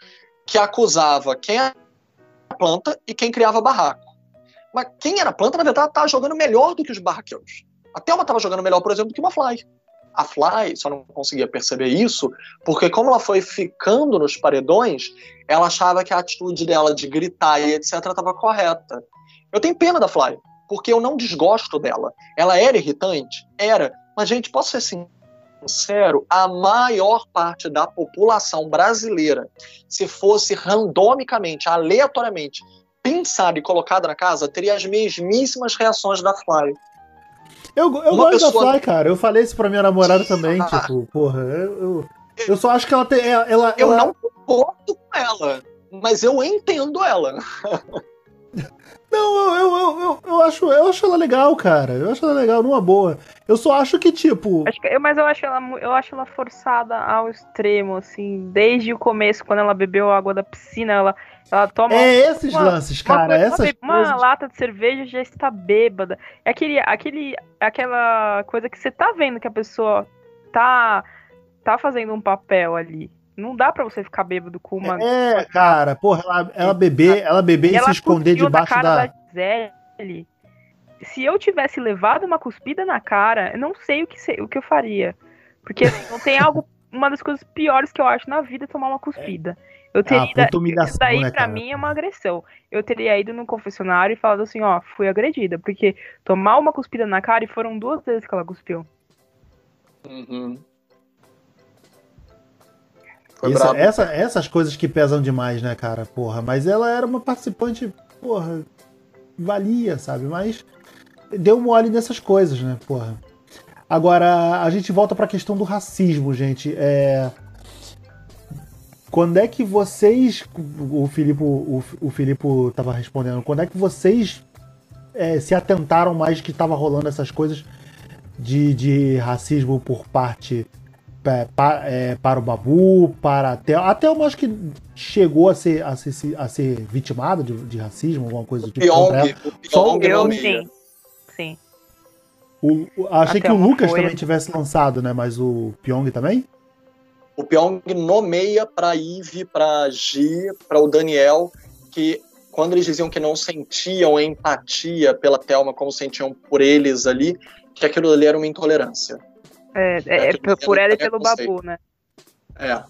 que acusava quem era planta e quem criava barraco. Mas quem era planta, na verdade, estava jogando melhor do que os barraqueiros. A Thelma estava jogando melhor, por exemplo, do que uma Fly. A Fly só não conseguia perceber isso, porque como ela foi ficando nos paredões, ela achava que a atitude dela de gritar e etc. estava correta. Eu tenho pena da Fly, porque eu não desgosto dela. Ela era irritante? Era. Mas, gente, posso ser sincero, a maior parte da população brasileira, se fosse randomicamente, aleatoriamente, pensada e colocada na casa, teria as mesmíssimas reações da Fly. Eu, eu Uma gosto pessoa- da Fly, cara. Eu falei isso pra minha namorada também, Ah. tipo, porra, eu, eu, eu só acho que ela tem. Ela, ela, Eu ela- não concordo com ela, mas eu entendo ela. Não, eu, eu, eu, eu, acho, eu acho ela legal, cara. Eu acho ela legal, numa boa. Eu só acho que, tipo. Acho que- eu- mas eu acho, ela, eu acho ela forçada ao extremo, assim. Desde o começo, quando ela bebeu a água da piscina, ela, ela toma É esses uma- lances, uma, cara. essas uma coisas. lata de cerveja já está bêbada. É aquele, aquele, aquela coisa que você tá vendo que a pessoa tá, tá fazendo um papel ali. Não dá pra você ficar bêbado com uma. É, cara, porra, ela, ela beber, ela beber e, ela se esconder debaixo na cara da. da Gisele. Se eu tivesse levado uma cuspida na cara, eu não sei o que, o que eu faria. Porque assim, não tem algo. Uma das coisas piores que eu acho na vida é tomar uma cuspida. Eu teria Ah, ido- isso daí né, pra cara? mim é uma agressão. Eu teria ido no confessionário e falado assim, ó, fui agredida. Porque tomar uma cuspida na cara e foram duas vezes que ela cuspiu. Uhum. Foi Essa- essas coisas que pesam demais, né, cara? Porra, mas ela era uma participante, porra, valia, sabe? Mas deu mole nessas coisas, né, porra. Agora, a gente volta pra questão do racismo, gente. É... Quando é que vocês. O Filipe, o, o Filipe tava respondendo. Quando é que vocês é, se atentaram mais que tava rolando essas coisas de, de racismo por parte é, pa- é, para o Babu, para até até eu acho que chegou a ser a ser, a ser vitimado de, de racismo, alguma coisa do tipo. Pyong, o Só o Pyong Eu, sim. Sim. O- o- achei Até que o Lucas foi. também tivesse lançado, né? Mas o Pyong também? O Pyong nomeia para Eve, para Gi, para o Daniel, que quando eles diziam que não sentiam empatia pela Thelma como sentiam por eles ali, que aquilo ali era uma intolerância. É, é, é É, por- por ela e pelo. Babu, né? É.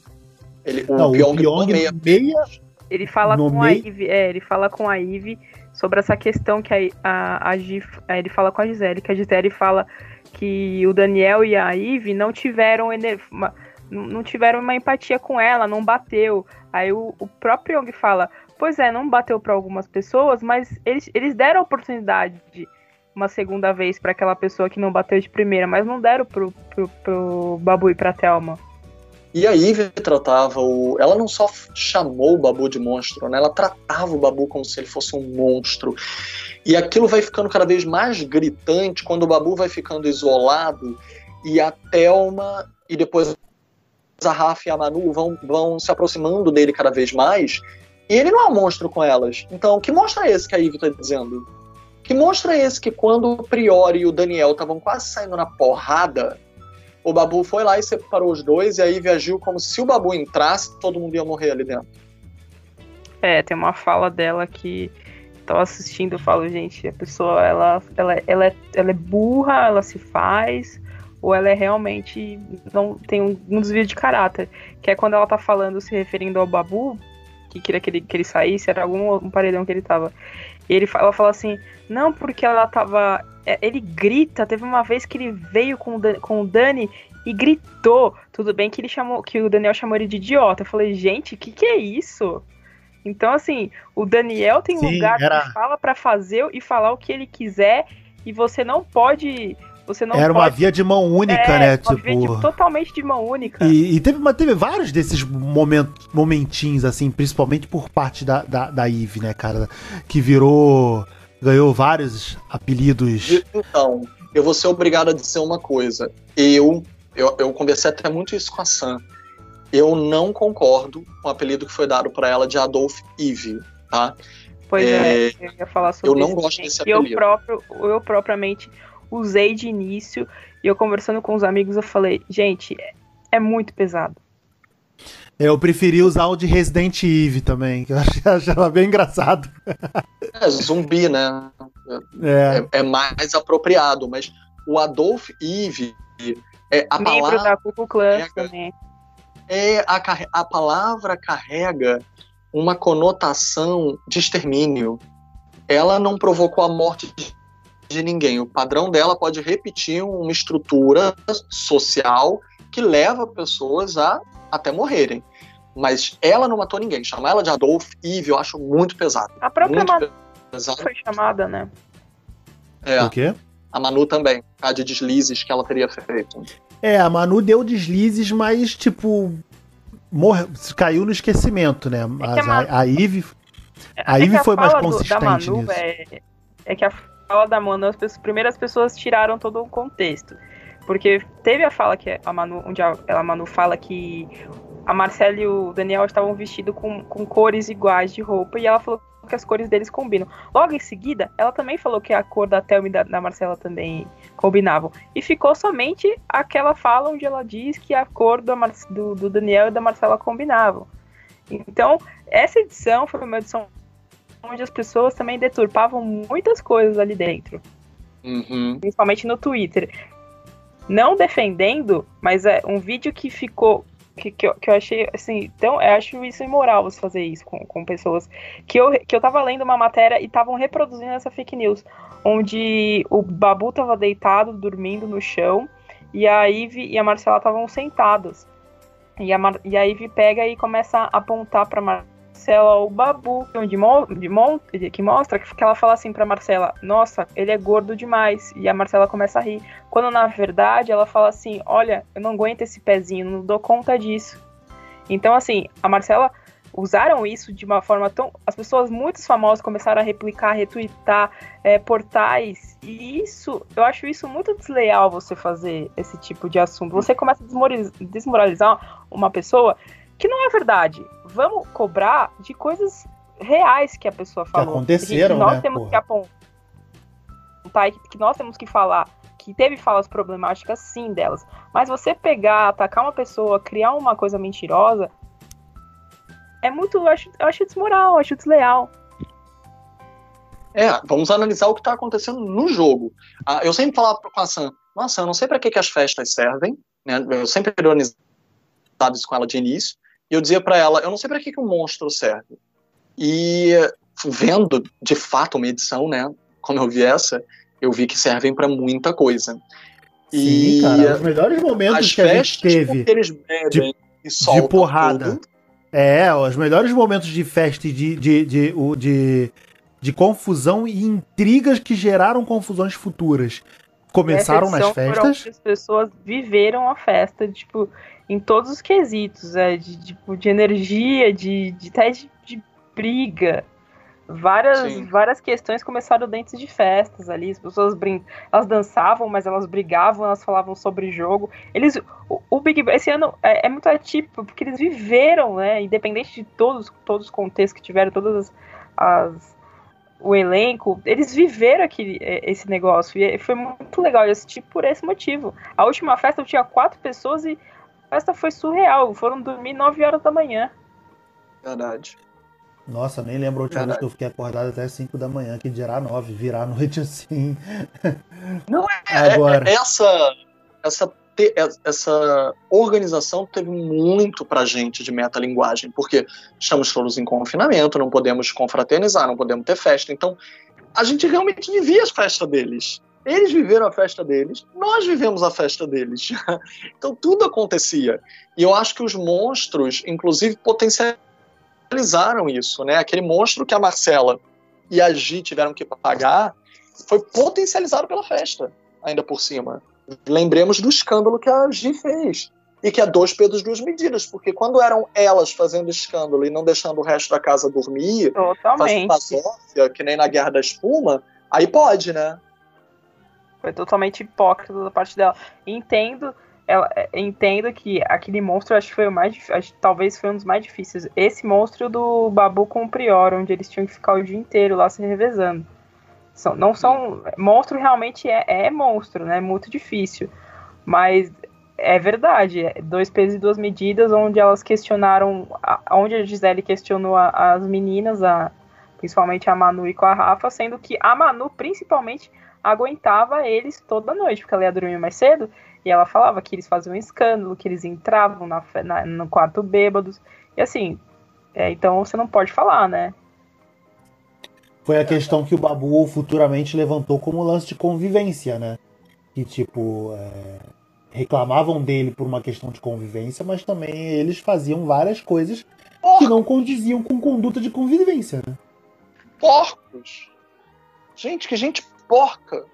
Ele, o Não, o Pyong, Pyong nomeia. meia. Ele fala No com a Ivy, é, ele fala com a Ivy sobre essa questão que a, a, a Gi, é, ele fala com a Gisele, que a Gisele fala que o Daniel e a Ivy não tiveram ener- uma, não não tiveram uma empatia com ela, não bateu. Aí o, o próprio Young fala, pois é, não bateu para algumas pessoas, mas eles, eles deram a oportunidade de uma segunda vez para aquela pessoa que não bateu de primeira, mas não deram pro, pro, pro Babu e pra Thelma. E a Eve tratava o. Ela não só chamou o Babu de monstro, né? Ela tratava o Babu como se ele fosse um monstro. E aquilo vai ficando cada vez mais gritante quando o Babu vai ficando isolado e a Thelma e depois a Rafa e a Manu vão, vão se aproximando dele cada vez mais. E ele não é um monstro com elas. Então, que monstro é esse que a Eve tá dizendo? Que monstro é esse que quando o Priori e o Daniel estavam quase saindo na porrada, o Babu foi lá e separou os dois, e aí agiu como se o Babu entrasse, todo mundo ia morrer ali dentro. É, tem uma fala dela que tava assistindo, eu falo, gente, a pessoa, ela, ela, ela, é, ela é burra, ela se faz, ou ela é realmente, não tem um, um desvio de caráter, que é quando ela tá falando, se referindo ao Babu, que queria que ele, que ele saísse, era algum um paredão que ele tava. E ele, ela fala assim, não, porque ela tava. é, Ele grita, teve uma vez que ele veio com o Dan- com o Dani e gritou. Tudo bem que ele chamou, que o Daniel chamou ele de idiota. Eu falei, gente, o que, que é isso? Então, assim, o Daniel tem Sim, lugar era- que fala pra fazer e falar o que ele quiser, e você não pode. Você não Era uma pode. via de mão única, é, né? uma via de- Tipo. totalmente de mão única. E, e teve, teve vários desses momentos, momentinhos, assim, principalmente por parte da, da, da Eve, né, cara? Que virou. ganhou vários apelidos. Então, eu vou ser obrigado a dizer uma coisa. Eu, eu, eu conversei até muito isso com a Sam. Eu não concordo com o apelido que foi dado pra ela de Adolf Eve, tá? Pois é, É, eu ia falar sobre eu não isso gosto desse que eu apelido. próprio, eu propriamente usei de início e eu conversando com os amigos eu falei, gente, é, é muito pesado. Eu preferi usar o de Resident Evil também, que eu achava bem engraçado. É zumbi, né? É. É, é mais apropriado, mas o Adolf Eve é a Membro palavra da Ku Klux também. é a, a palavra carrega uma conotação de extermínio. Ela não provocou a morte de- de ninguém. O padrão dela pode repetir uma estrutura social que leva pessoas a até morrerem. Mas ela não matou ninguém. Chamar ela de Adolf Eve eu acho muito pesado. A própria Manu pesado. foi chamada, né? É, O quê? a Manu também. A de deslizes que ela teria feito. É, a Manu deu deslizes, mas, tipo. Morre, caiu no esquecimento, né? Mas a Manu- a, a Eve. A É Eve foi mais do- consistente da Manu nisso. É, é que a fala da Manu, as pessoas- primeiras pessoas tiraram todo o contexto. Porque teve a fala que a Manu, onde a, a Manu fala que a Marcela e o Daniel estavam vestidos com, com cores iguais de roupa e ela falou que as cores deles combinam. Logo em seguida, ela também falou que a cor da Thelma e da, da Marcela também combinavam. E ficou somente aquela fala onde ela diz que a cor do, do, do Daniel e da Marcela combinavam. Então, essa edição foi uma edição onde as pessoas também deturpavam muitas coisas ali dentro, Uhum. principalmente no Twitter. Não defendendo, mas é um vídeo que ficou. Que, que, eu, que eu achei assim. Então, eu acho isso imoral você fazer isso com, com pessoas. Que eu, que eu tava lendo uma matéria e estavam reproduzindo essa fake news. Onde o Babu tava deitado, dormindo no chão, e a Ivy e a Marcela estavam sentados. E a, Mar- e a Ivy pega e começa a apontar pra Marcela o Babu, mo- de que mostra que ela fala assim pra Marcela: Nossa, ele é gordo demais. E a Marcela começa a rir. Quando na verdade ela fala assim: Olha, eu não aguento esse pezinho, não dou conta disso. Então, assim, a Marcela usaram isso de uma forma tão. As pessoas muito famosas começaram a replicar, retweetar é, portais. E isso, eu acho isso muito desleal você fazer esse tipo de assunto. Você começa a desmoraliz- desmoralizar uma pessoa que não é verdade. Vamos cobrar de coisas reais que a pessoa falou. aconteceram, que nós né, temos porra? que apontar que, que nós temos que falar que teve falas problemáticas sim delas. Mas você pegar, atacar uma pessoa, criar uma coisa mentirosa, é muito, eu acho, eu acho desmoral, eu acho desleal. É, vamos analisar o que está acontecendo no jogo. Ah, eu sempre falava com a Sam, nossa, eu não sei para que, que as festas servem, né? Eu sempre ironizava isso com ela de início, e eu dizia para ela, eu não sei para que, que o monstro serve. E vendo de fato uma edição, né? Como eu vi essa, eu vi que servem para muita coisa. Sim, e cara. Os melhores momentos que a gente teve. porque eles bebem e soltam porrada. tudo, É, os melhores momentos de festa e de, de, de, de, de confusão e intrigas que geraram confusões futuras. Começaram nas festas. As pessoas viveram a festa, tipo, em todos os quesitos, é, de, tipo, de energia, de, de até de, de briga. Várias, Sim. várias questões começaram dentro de festas ali. As pessoas brin elas dançavam, mas elas brigavam, elas falavam sobre jogo. Eles, o, o Big Brother esse ano é, é muito atípico, porque eles viveram, né? Independente de todos, todos os contextos que tiveram, todas as, as o elenco, eles viveram aquele, é, esse negócio. E foi muito legal. Eu assisti por esse motivo. A última festa eu tinha quatro pessoas e a festa foi surreal. Foram dormir 9 horas da manhã. Verdade. Nossa, nem lembro a última vez que eu fiquei acordado até 5 da manhã, que dirá 9, virar a noite assim. Não é. Agora. É- essa, essa, essa organização teve muito pra gente de metalinguagem, porque estamos todos em confinamento, não podemos confraternizar, não podemos ter festa. Então, a gente realmente vivia as festas deles. Eles viveram a festa deles, nós vivemos a festa deles. então tudo acontecia. E eu acho que os monstros, inclusive, potencializaram isso, né? Aquele monstro que a Marcela e a Gi tiveram que pagar foi potencializado pela festa, ainda por cima. Lembremos do escândalo que a Gi fez. E que é dois pesos, duas medidas, porque quando eram elas fazendo escândalo e não deixando o resto da casa dormir, Totalmente. fazendo que nem na Guerra da Espuma, aí pode, né? Foi totalmente hipócrita da parte dela. Entendo, ela, é, entendo que aquele monstro acho que foi o mais acho, talvez foi um dos mais difíceis. Esse monstro do Babu com o Prior, onde eles tinham que ficar o dia inteiro lá se revezando. São, não são. Monstro realmente é, é monstro, né? É muito difícil. Mas é verdade, é dois pesos e duas medidas, onde elas questionaram, onde a Gisele questionou a, as meninas, a, principalmente a Manu e com a Rafa, sendo que a Manu, principalmente, aguentava eles toda noite, porque ela ia dormir mais cedo, e ela falava que eles faziam um escândalo, que eles entravam na, na no quarto bêbados, e assim, é, então você não pode falar, né? Foi a questão que o Babu futuramente levantou como lance de convivência, né? Que tipo, é reclamavam dele por uma questão de convivência, mas também eles faziam várias coisas que não condiziam com conduta de convivência, né? Porcos! Gente, que gente porca!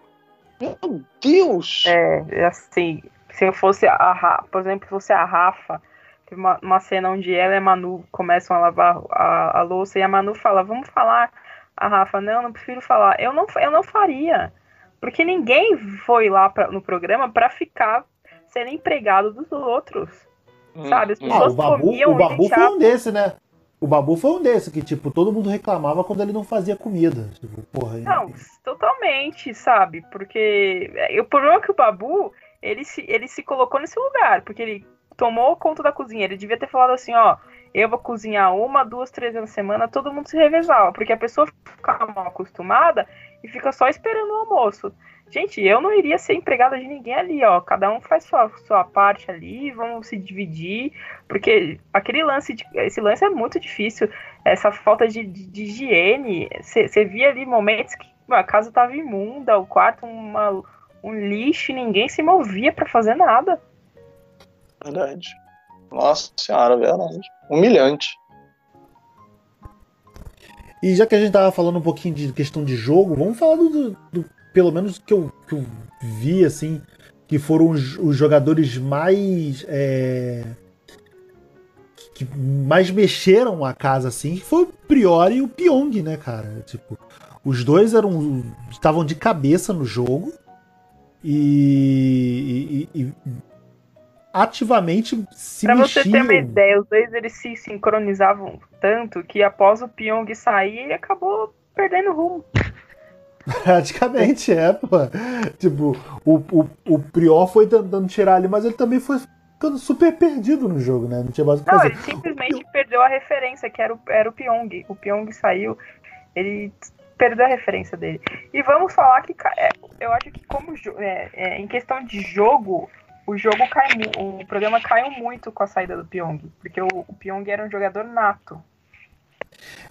Meu Deus! É, assim, se eu fosse a Rafa, por exemplo, se fosse a Rafa, tem uma, uma cena onde ela e a Manu começam a lavar a, a louça e a Manu fala, vamos falar. A Rafa, não, não prefiro falar. Eu não, eu não faria. Porque ninguém foi lá pra, no programa para ficar sendo empregado dos outros. Hum, sabe? As hum. pessoas ah, o Babu, comiam o Babu foi um desse, né? O Babu foi um desse, que, tipo, todo mundo reclamava quando ele não fazia comida. Tipo, porra, não, totalmente, sabe? Porque é, o problema é que o Babu, ele se, ele se colocou nesse lugar, porque ele tomou conta da cozinha. Ele devia ter falado assim, ó, eu vou cozinhar uma, duas, três na semana, todo mundo se revezava, porque a pessoa fica mal acostumada e fica só esperando o almoço. Gente, eu não iria ser empregada de ninguém ali, ó. Cada um faz sua, sua parte ali, vamos se dividir, porque aquele lance, de, esse lance é muito difícil. Essa falta de, de, de higiene, você via ali momentos que a casa tava imunda, o quarto uma, um lixo, ninguém se movia para fazer nada. Verdade. Nossa senhora, verdade. Humilhante. E já que a gente tava falando um pouquinho de questão de jogo, vamos falar do, do pelo menos que eu, que eu vi, assim, que foram os, os jogadores mais. É, que mais mexeram a casa, assim, foi o Priori e o Pyong, né, cara? Tipo, os dois eram. estavam de cabeça no jogo e, e, e ativamente se Pra mexiam. você ter uma ideia, os dois eles se sincronizavam tanto que após o Pyong sair, ele acabou perdendo rumo. Praticamente, é, pô. Tipo, o, o, o Prior foi tentando tirar ali, mas ele também foi ficando super perdido no jogo, né? Não tinha mais o que Não, fazer. ele simplesmente o... perdeu a referência, que era o, era o Pyong. O Pyong saiu, ele perdeu a referência dele. E vamos falar que é, eu acho que como é, é, em questão de jogo, o jogo cai o programa caiu muito com a saída do Pyong, porque o, o Pyong era um jogador nato.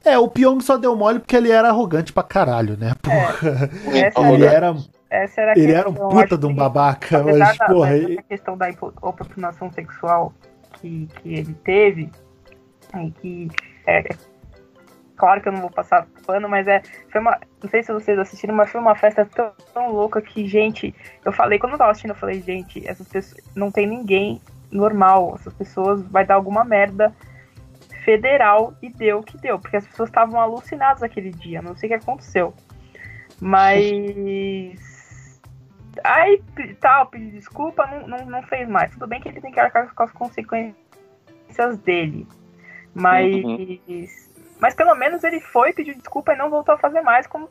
É, o Pyong só deu mole porque ele era arrogante pra caralho, né? É. Porra. É, ele era. Essa era ele era um puta de um babaca, mas, da, porra. Essa questão da oportunação sexual que, que ele teve, que. É, é, claro que eu não vou passar pano, mas é. Foi uma. Não sei se vocês assistiram, mas foi uma festa tão, tão louca que, gente. Eu falei, quando eu tava assistindo, eu falei, gente, essas pessoas. Não tem ninguém normal. Essas pessoas vai dar alguma merda federal e deu o que deu, porque as pessoas estavam alucinadas aquele dia, não sei o que aconteceu. Mas. Aí tal, pediu desculpa, não, não, não fez mais. Tudo bem que ele tem que arcar com as consequências dele. Mas. Uhum. Mas pelo menos ele foi, pediu desculpa e não voltou a fazer mais, como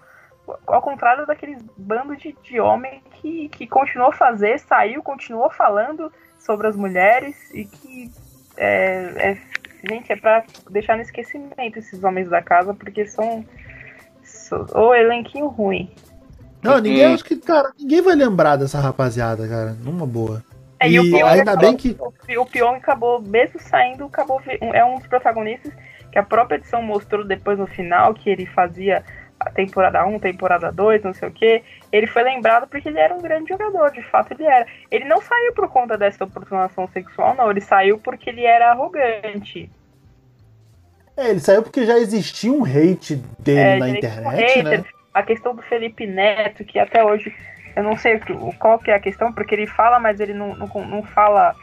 ao contrário daqueles bando de, de homem que, que continuou a fazer, saiu, continuou falando sobre as mulheres e que é, é, Gente, é pra deixar no esquecimento esses homens da casa, porque são. são o elenquinho ruim. Não, ninguém acho que, cara, ninguém vai lembrar dessa rapaziada, cara, numa boa. É, e, e ainda acabou, bem que. O Pyong acabou, mesmo saindo, acabou. É um dos protagonistas que a própria edição mostrou depois no final que ele fazia a temporada 1, temporada 2, não sei o que, ele foi lembrado porque ele era um grande jogador, de fato ele era. Ele não saiu por conta dessa oportunação sexual, não, ele saiu porque ele era arrogante. É, ele saiu porque já existia um hate dele é, na internet, um né? A questão do Felipe Neto, que até hoje eu não sei qual que é a questão, porque ele fala, mas ele não, não, não fala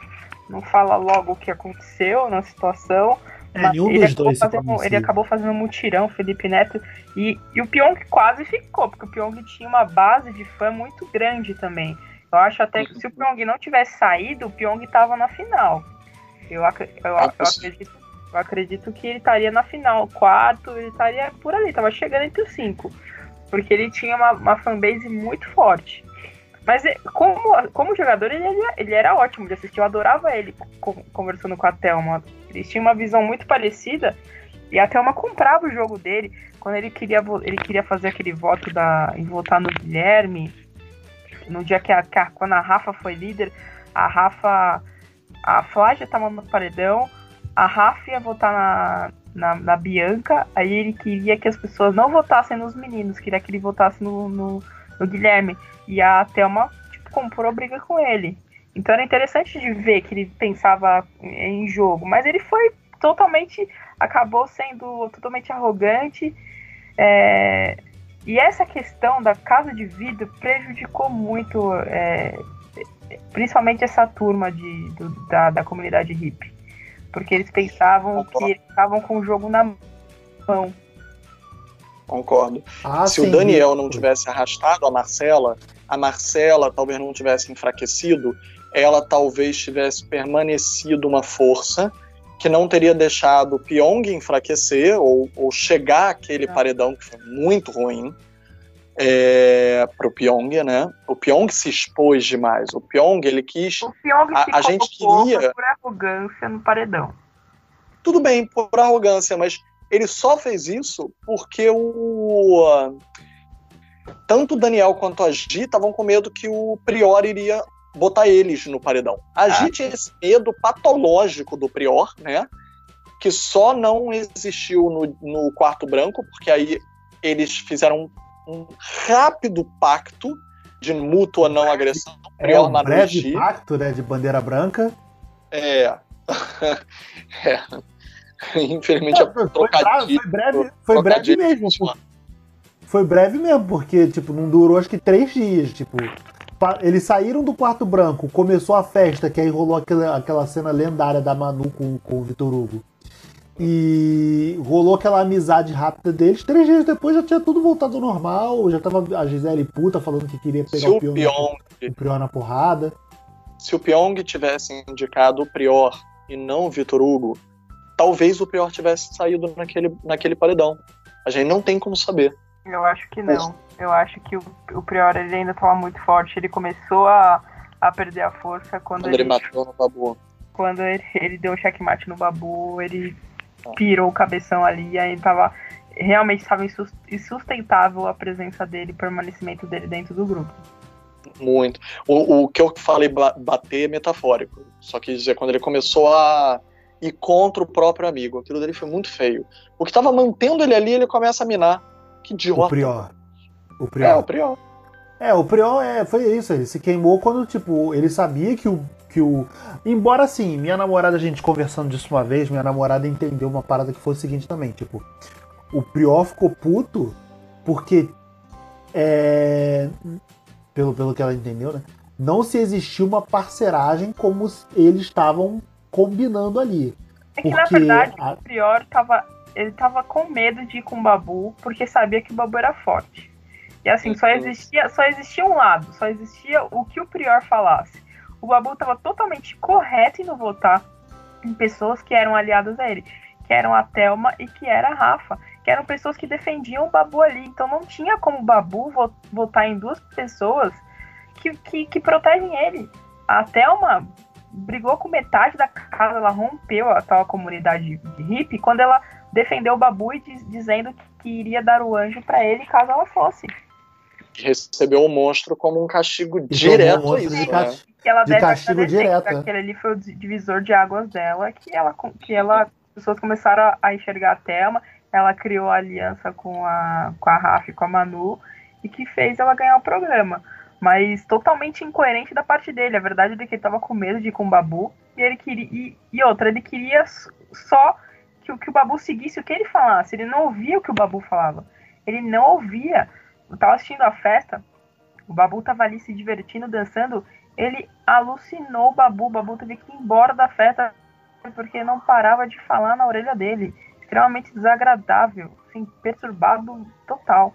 não fala logo o que aconteceu na situação. É, nenhum ele, dos dois fazendo, ele acabou fazendo um mutirão, Felipe Neto, e, e o Pyong quase ficou, porque o Pyong tinha uma base de fã muito grande também. Eu acho até que se o Pyong não tivesse saído, o Pyong estava na final. Eu, eu, eu, acredito, eu acredito que ele estaria na final, quarto, ele estaria por ali, estava chegando entre os cinco. Porque ele tinha uma, uma fanbase muito forte. Mas é, como, como jogador, ele, ele era ótimo de assistir. Eu adorava ele conversando com a Thelma. Eles tinham uma visão muito parecida. E a Thelma comprava o jogo dele. Quando ele queria, ele queria fazer aquele voto da, em votar no Guilherme. No dia que a, quando a Rafa foi líder, a Rafa. A Flávia tava no paredão. A Rafa ia votar na, na, na, Bianca. Aí ele queria que as pessoas não votassem nos meninos. Queria que ele votasse no, no, no Guilherme. E a Thelma, tipo, comprou briga com ele. Então era interessante de ver que ele pensava em jogo, mas ele foi totalmente. acabou sendo totalmente arrogante. É, e essa questão da casa de vidro prejudicou muito, é, principalmente essa turma de, do, da, da comunidade hippie. Porque eles pensavam que eles estavam com o jogo na mão. Concordo. Ah, Se sim. o Daniel não tivesse arrastado a Marcela, a Marcela talvez não tivesse enfraquecido, ela talvez tivesse permanecido uma força que não teria deixado o Pyong enfraquecer ou, ou chegar àquele é. paredão que foi muito ruim é, para o Pyong, né? O Pyong se expôs demais. O Pyong ele quis. O Pyong a, a gente queria por arrogância no paredão. Tudo bem por arrogância, mas ele só fez isso porque o tanto o Daniel quanto a Gi estavam com medo que o Prior iria botar eles no paredão. A Gi ah. tinha esse medo patológico do Prior, né? Que só não existiu no, no quarto branco, porque aí eles fizeram um rápido pacto de mútua não agressão. É, Prior um breve pacto, né, de bandeira branca. É. é. Infelizmente, é, foi, foi, breve, foi breve mesmo. Pô foi breve mesmo, porque, tipo, não durou acho que três dias, tipo. Eles saíram do quarto branco, começou a festa, que aí rolou aquela, aquela cena lendária da Manu com, com o Vitor Hugo. E rolou aquela amizade rápida deles. Três dias depois já tinha tudo voltado ao normal. Já tava a Gisele puta falando que queria pegar o, Pyong, Pyong, na, o Prior na porrada. Se o Pyong tivesse indicado o Prior e não o Vitor Hugo, talvez o Prior tivesse saído naquele, naquele paredão. A gente não tem como saber. Eu acho que não. Eu acho que o, o Prior ele ainda estava muito forte. Ele começou a, a perder a força quando, quando ele, ele matou no Babu. Quando ele, ele deu o checkmate no Babu, ele ah. pirou o cabeção ali, e aí tava. Realmente estava insustentável a presença dele, o permanecimento dele dentro do grupo. Muito. O, o que eu falei bater é metafórico. Só que dizer, quando ele começou a ir contra o próprio amigo, aquilo dele foi muito feio. O que estava mantendo ele ali, ele começa a minar. Que idiota. O Prior. O Prior. É, o Prior. É, o Prior é, foi isso, ele se queimou quando, tipo, ele sabia que o, que o. Embora assim, minha namorada, a gente conversando disso uma vez, minha namorada entendeu uma parada que foi o seguinte também, tipo, o Prior ficou puto porque. É. Pelo, pelo que ela entendeu, né? Não se existiu uma parceragem como eles estavam combinando ali. É que porque na verdade a... o Prior tava ele tava com medo de ir com o Babu, porque sabia que o Babu era forte. E assim, só existia, só existia um lado, só existia o que o Prior falasse. O Babu estava totalmente correto em não votar em pessoas que eram aliadas a ele, que eram a Thelma e que era a Rafa, que eram pessoas que defendiam o Babu ali. Então não tinha como o Babu votar em duas pessoas que, que, que protegem ele. A Thelma brigou com metade da casa, ela rompeu a tal comunidade de hippie quando ela defendeu o Babu e diz, dizendo que iria dar o anjo para ele caso ela fosse. Recebeu o monstro como um castigo e direto um isso, né? Que ela de deve castigo direto. Aquele ali foi o divisor de águas dela, que ela, que ela, as pessoas começaram a, enxergar a Thelma ela criou a aliança com a, com a Rafa e com a Manu e que fez ela ganhar o programa. Mas totalmente incoerente da parte dele. A verdade é que ele tava com medo de ir com o Babu. E ele queria. E, e outra, ele queria só que, que o Babu seguisse o que ele falasse. Ele não ouvia o que o Babu falava. Ele não ouvia. Eu tava assistindo a festa. O Babu tava ali se divertindo, dançando. Ele alucinou o Babu. O Babu teve que ir embora da festa porque não parava de falar na orelha dele. Extremamente desagradável, assim, perturbado total.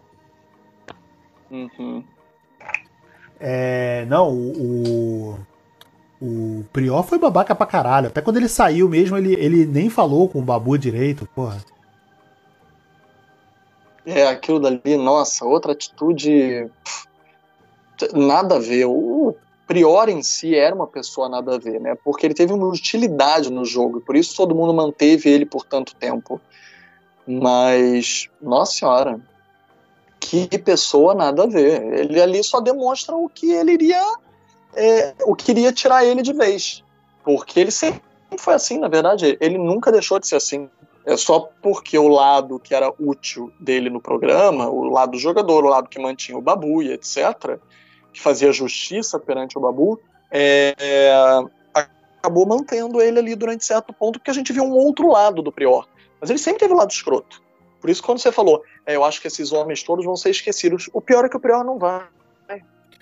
Uhum. É, não, o, o, o Prior foi babaca pra caralho. Até quando ele saiu mesmo, ele, ele nem falou com o Babu direito, porra. É, aquilo dali, nossa, outra atitude. Nada a ver. O Prior em si era uma pessoa nada a ver, né? Porque ele teve uma utilidade no jogo, por isso todo mundo manteve ele por tanto tempo. Mas, nossa senhora, que pessoa nada a ver. Ele ali só demonstra o que ele iria. É, o que iria tirar ele de vez. Porque ele sempre foi assim, na verdade. Ele nunca deixou de ser assim. É só porque o lado que era útil dele no programa, o lado do jogador, o lado que mantinha o Babu e etc., que fazia justiça perante o Babu, é, é, acabou mantendo ele ali durante certo ponto, porque a gente viu um outro lado do Prior. Mas ele sempre teve o lado escroto. Por isso, quando você falou, é, eu acho que esses homens todos vão ser esquecidos, o pior é que o Prior não vai.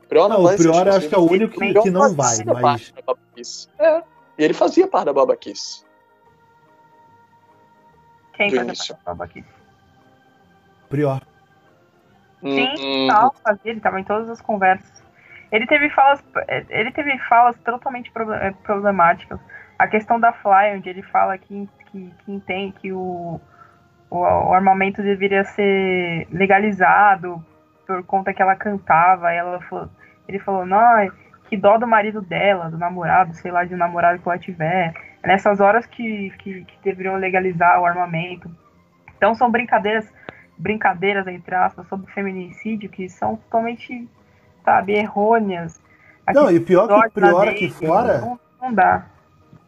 O Prior não, não vai o Prior acho que é o único que, que não vai, mas... É, e ele fazia parte da babaquice. Quem fazia parte da babaquice? Prior. Sim, hum, tal, fazia, ele estava em todas as conversas. Ele teve falas, ele teve falas totalmente eh, problemáticas. A questão da Fly, onde ele fala que, que, que entende que o, o, o, armamento deveria ser legalizado por conta que ela cantava. ela falou, ele falou, não, que dó do marido dela, do namorado, sei lá, de um namorado que ela tiver. É nessas horas que, que, que deveriam legalizar o armamento. Então são brincadeiras, brincadeiras, entre aspas, sobre feminicídio que são totalmente sabe, errôneas. Aqui não, e pior que o Prior aqui fora. Não, não dá.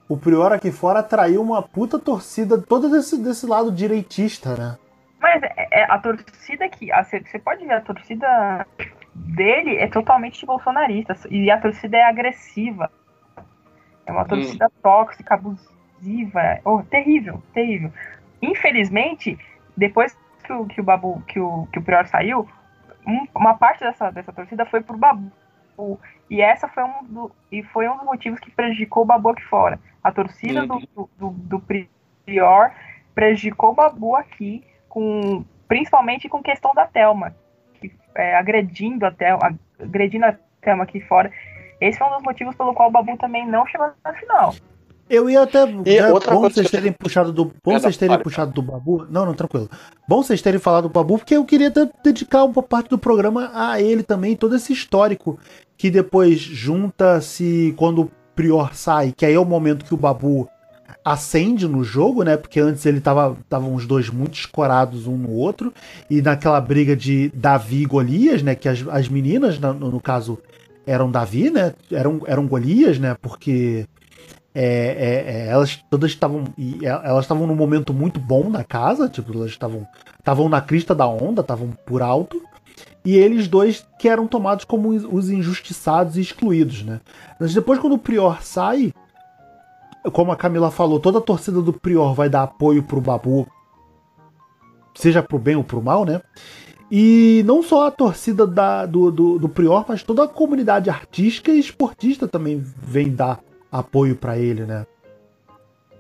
O Prior aqui fora atraiu uma puta torcida todo desse, desse lado direitista, né? Mas é, é a torcida que. Você pode ver, a torcida dele é totalmente bolsonarista. E a torcida é agressiva. É uma torcida hum. tóxica, abusiva. Oh, terrível, terrível. Infelizmente, depois que o, que o Babu, que o, que o Prior saiu, um, uma parte dessa, dessa torcida foi pro Babu. E essa foi um, do, e foi um dos motivos que prejudicou o Babu aqui fora. A torcida uhum. do, do, do Prior prejudicou o Babu aqui, com, principalmente com questão da Thelma, que, é, agredindo a Thelma, agredindo a Thelma aqui fora. Esse foi um dos motivos pelo qual o Babu também não chegou na final. Eu ia até. E é, outra bom vocês terem puxado do. Bom é vocês terem puxado do Babu. Não, não, tranquilo. Bom vocês terem falado do Babu, porque eu queria dedicar uma parte do programa a ele também, todo esse histórico que depois junta-se quando o Prior sai, que aí é o momento que o Babu acende no jogo, né? Porque antes ele tava estavam os dois muito escorados um no outro e naquela briga de Davi e Golias, né? Que as, as meninas, no, no caso, eram Davi, né? Eram, eram Golias, né? Porque é, é, é, elas todas estavam elas estavam num momento muito bom na casa, tipo, elas estavam estavam na crista da onda, estavam por alto. E eles dois que eram tomados como os injustiçados e excluídos, né? Mas depois quando o Prior sai, como a Camila falou, toda a torcida do Prior vai dar apoio pro Babu, seja pro bem ou pro mal, né? E não só a torcida da, do, do, do Prior, mas toda a comunidade artística e esportista também vem dar apoio para ele, né?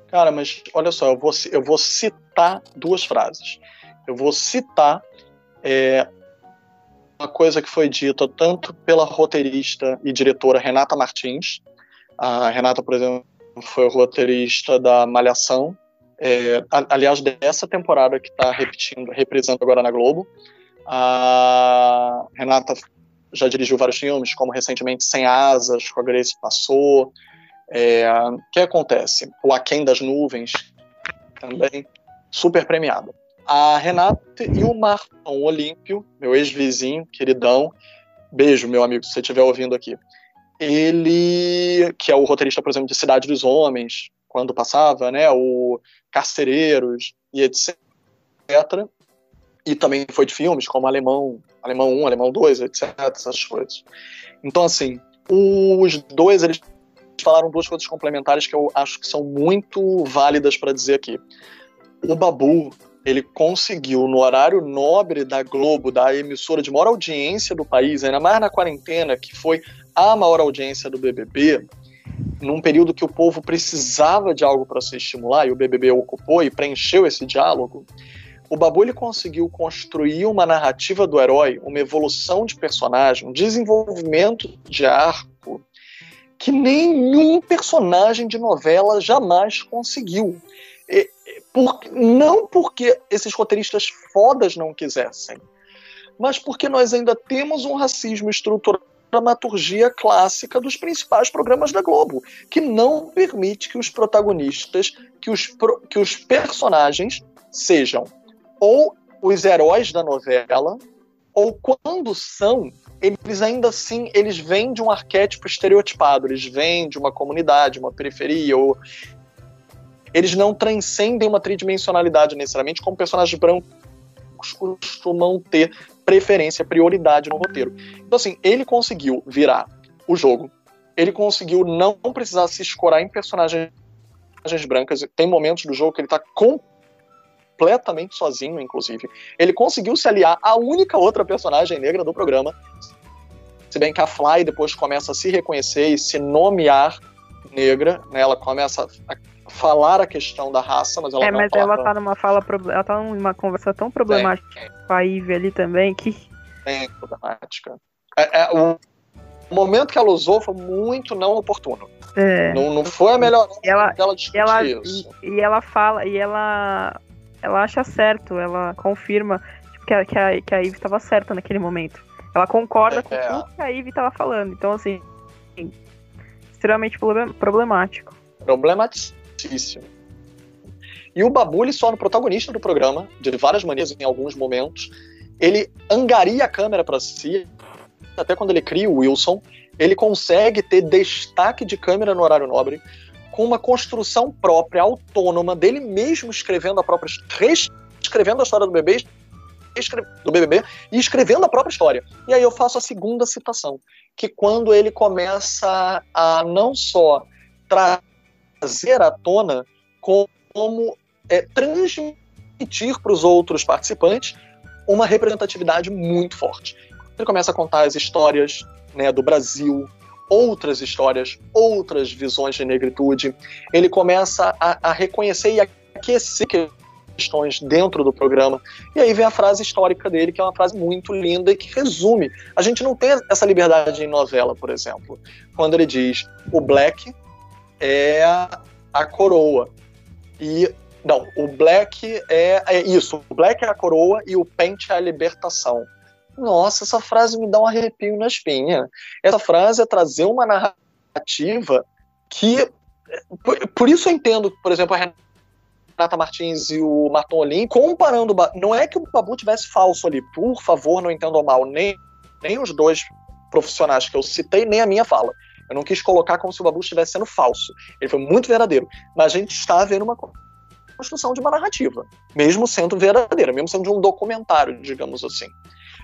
Cara, mas olha só, eu vou, eu vou citar duas frases. Eu vou citar é, uma coisa que foi dita tanto pela roteirista e diretora Renata Martins. A Renata, por exemplo, foi roteirista da Malhação. É, aliás, dessa temporada que está repetindo, reprisando agora na Globo. A Renata já dirigiu vários filmes, como recentemente Sem Asas, com a Grace Passou, é, o que acontece? O Aquém das Nuvens, também super premiado. A Renata e o Martão Olímpio, meu ex-vizinho, queridão, beijo, meu amigo, se você estiver ouvindo aqui. Ele, que é o roteirista, por exemplo, de Cidade dos Homens, quando passava, né, o Carcereiros e etc. E também foi de filmes como Alemão, Alemão 1, Alemão 2, etc, essas coisas. Então, assim, os dois, eles falaram duas coisas complementares que eu acho que são muito válidas para dizer aqui. O Babu, ele conseguiu, no horário nobre da Globo, da emissora de maior audiência do país, ainda mais na quarentena, que foi a maior audiência do BBB, num período que o povo precisava de algo para se estimular, e o BBB ocupou e preencheu esse diálogo, o Babu ele conseguiu construir uma narrativa do herói, uma evolução de personagem, um desenvolvimento de arco que nenhum personagem de novela jamais conseguiu. E, por, não porque esses roteiristas fodas não quisessem, mas porque nós ainda temos um racismo estrutural dramaturgia clássica dos principais programas da Globo, que não permite que os protagonistas, que os, que os personagens sejam ou os heróis da novela, ou quando são, eles ainda assim, eles vêm de um arquétipo estereotipado, eles vêm de uma comunidade, uma periferia, ou eles não transcendem uma tridimensionalidade necessariamente, como personagens brancos costumam ter preferência, prioridade no roteiro. Então, assim, ele conseguiu virar o jogo, ele conseguiu não precisar se escorar em personagens brancas. Tem momentos do jogo que ele tá completamente sozinho, inclusive. Ele conseguiu se aliar à única outra personagem negra do programa. Se bem que a Fly depois começa a se reconhecer e se nomear negra, né? ela começa a falar a questão da raça, mas ela é, não mas ela tá numa fala, ela tá numa conversa tão problemática com a Ivy ali também que. Bem problemática. É, é, o momento que ela usou foi muito não oportuno. É. Não, não foi a melhor ela, dela discutir ela, isso. E, e, ela fala, e ela ela acha certo, ela confirma tipo, que, a, que, a, que a Ivy estava certa naquele momento. Ela concorda com É. tudo que a Ivy estava falando. Então, assim, extremamente problem- problemático. Problematicíssimo. E o Babu, ele só no protagonista do programa, de várias maneiras, em alguns momentos, ele angaria a câmera para si, até quando ele cria o Wilson, ele consegue ter destaque de câmera no horário nobre, com uma construção própria, autônoma, dele mesmo escrevendo a própria reescrevendo a história do bebê, do BBB e escrevendo a própria história. E aí eu faço a segunda citação, que quando ele começa a não só trazer à tona, como é, transmitir para os outros participantes uma representatividade muito forte. Ele começa a contar as histórias né, do Brasil, outras histórias, outras visões de negritude. Ele começa a, a reconhecer e aquecer questões dentro do programa. E aí vem a frase histórica dele, que é uma frase muito linda e que resume. A gente não tem essa liberdade em novela, por exemplo. Quando ele diz: o black é a, coroa. E. Não, o black é, é isso. O black é a coroa e o pente é a libertação. Nossa, essa frase me dá um arrepio na espinha. Essa frase é trazer uma narrativa que. Por, por isso eu entendo, por exemplo, a Renata Martins e o Marton Olim comparando. Não é que o Babu tivesse falso ali, por favor, não entendam mal. Nem, nem os dois profissionais que eu citei, nem a minha fala. Eu não quis colocar como se o Babu estivesse sendo falso. Ele foi muito verdadeiro. Mas a gente está vendo uma construção de uma narrativa, mesmo sendo verdadeira, mesmo sendo de um documentário, digamos assim.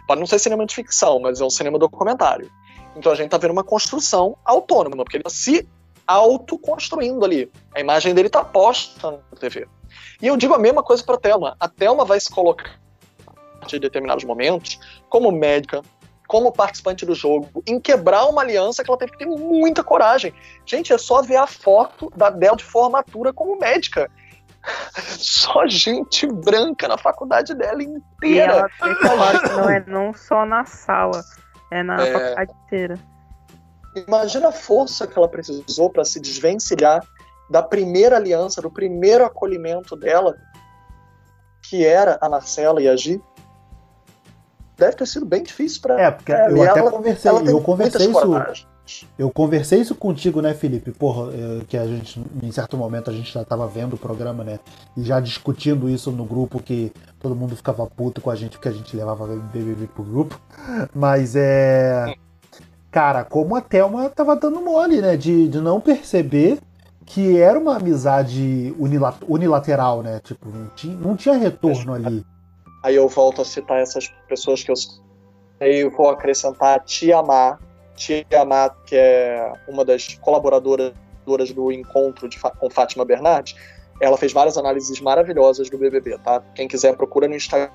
Pode não ser cinema de ficção, mas é um cinema documentário. Então a gente está vendo uma construção autônoma, porque ele está se autoconstruindo ali. A imagem dele está posta na TV. E eu digo a mesma coisa para a Thelma. A Thelma vai se colocar em determinados momentos como médica, como participante do jogo, em quebrar uma aliança que ela teve que ter muita coragem. Gente, é só ver a foto da dela de formatura como médica. Só gente branca na faculdade dela inteira. E ela tem não é não só na sala, é na é... faculdade inteira. Imagina a força que ela precisou para se desvencilhar da primeira aliança, do primeiro acolhimento dela, que era a Marcela e a Gi. Deve ter sido bem difícil para É, porque ela. eu até ela, conversei, ela eu conversei isso. Eu conversei isso contigo, né, Felipe? Porra, que a gente, em certo momento, a gente já tava vendo o programa, né? E já discutindo isso no grupo, que todo mundo ficava puto com a gente, porque a gente levava BBB pro grupo. Mas é. Cara, como a Thelma tava dando mole, né? De, de não perceber que era uma amizade unilateral, né? Tipo, não tinha, não tinha retorno ali. Aí eu volto a citar essas pessoas que eu sei, vou acrescentar a Tia Má, Tia Má, que é uma das colaboradoras do encontro de, com Fátima Bernardes, ela fez várias análises maravilhosas do BBB, tá? Quem quiser procura no Instagram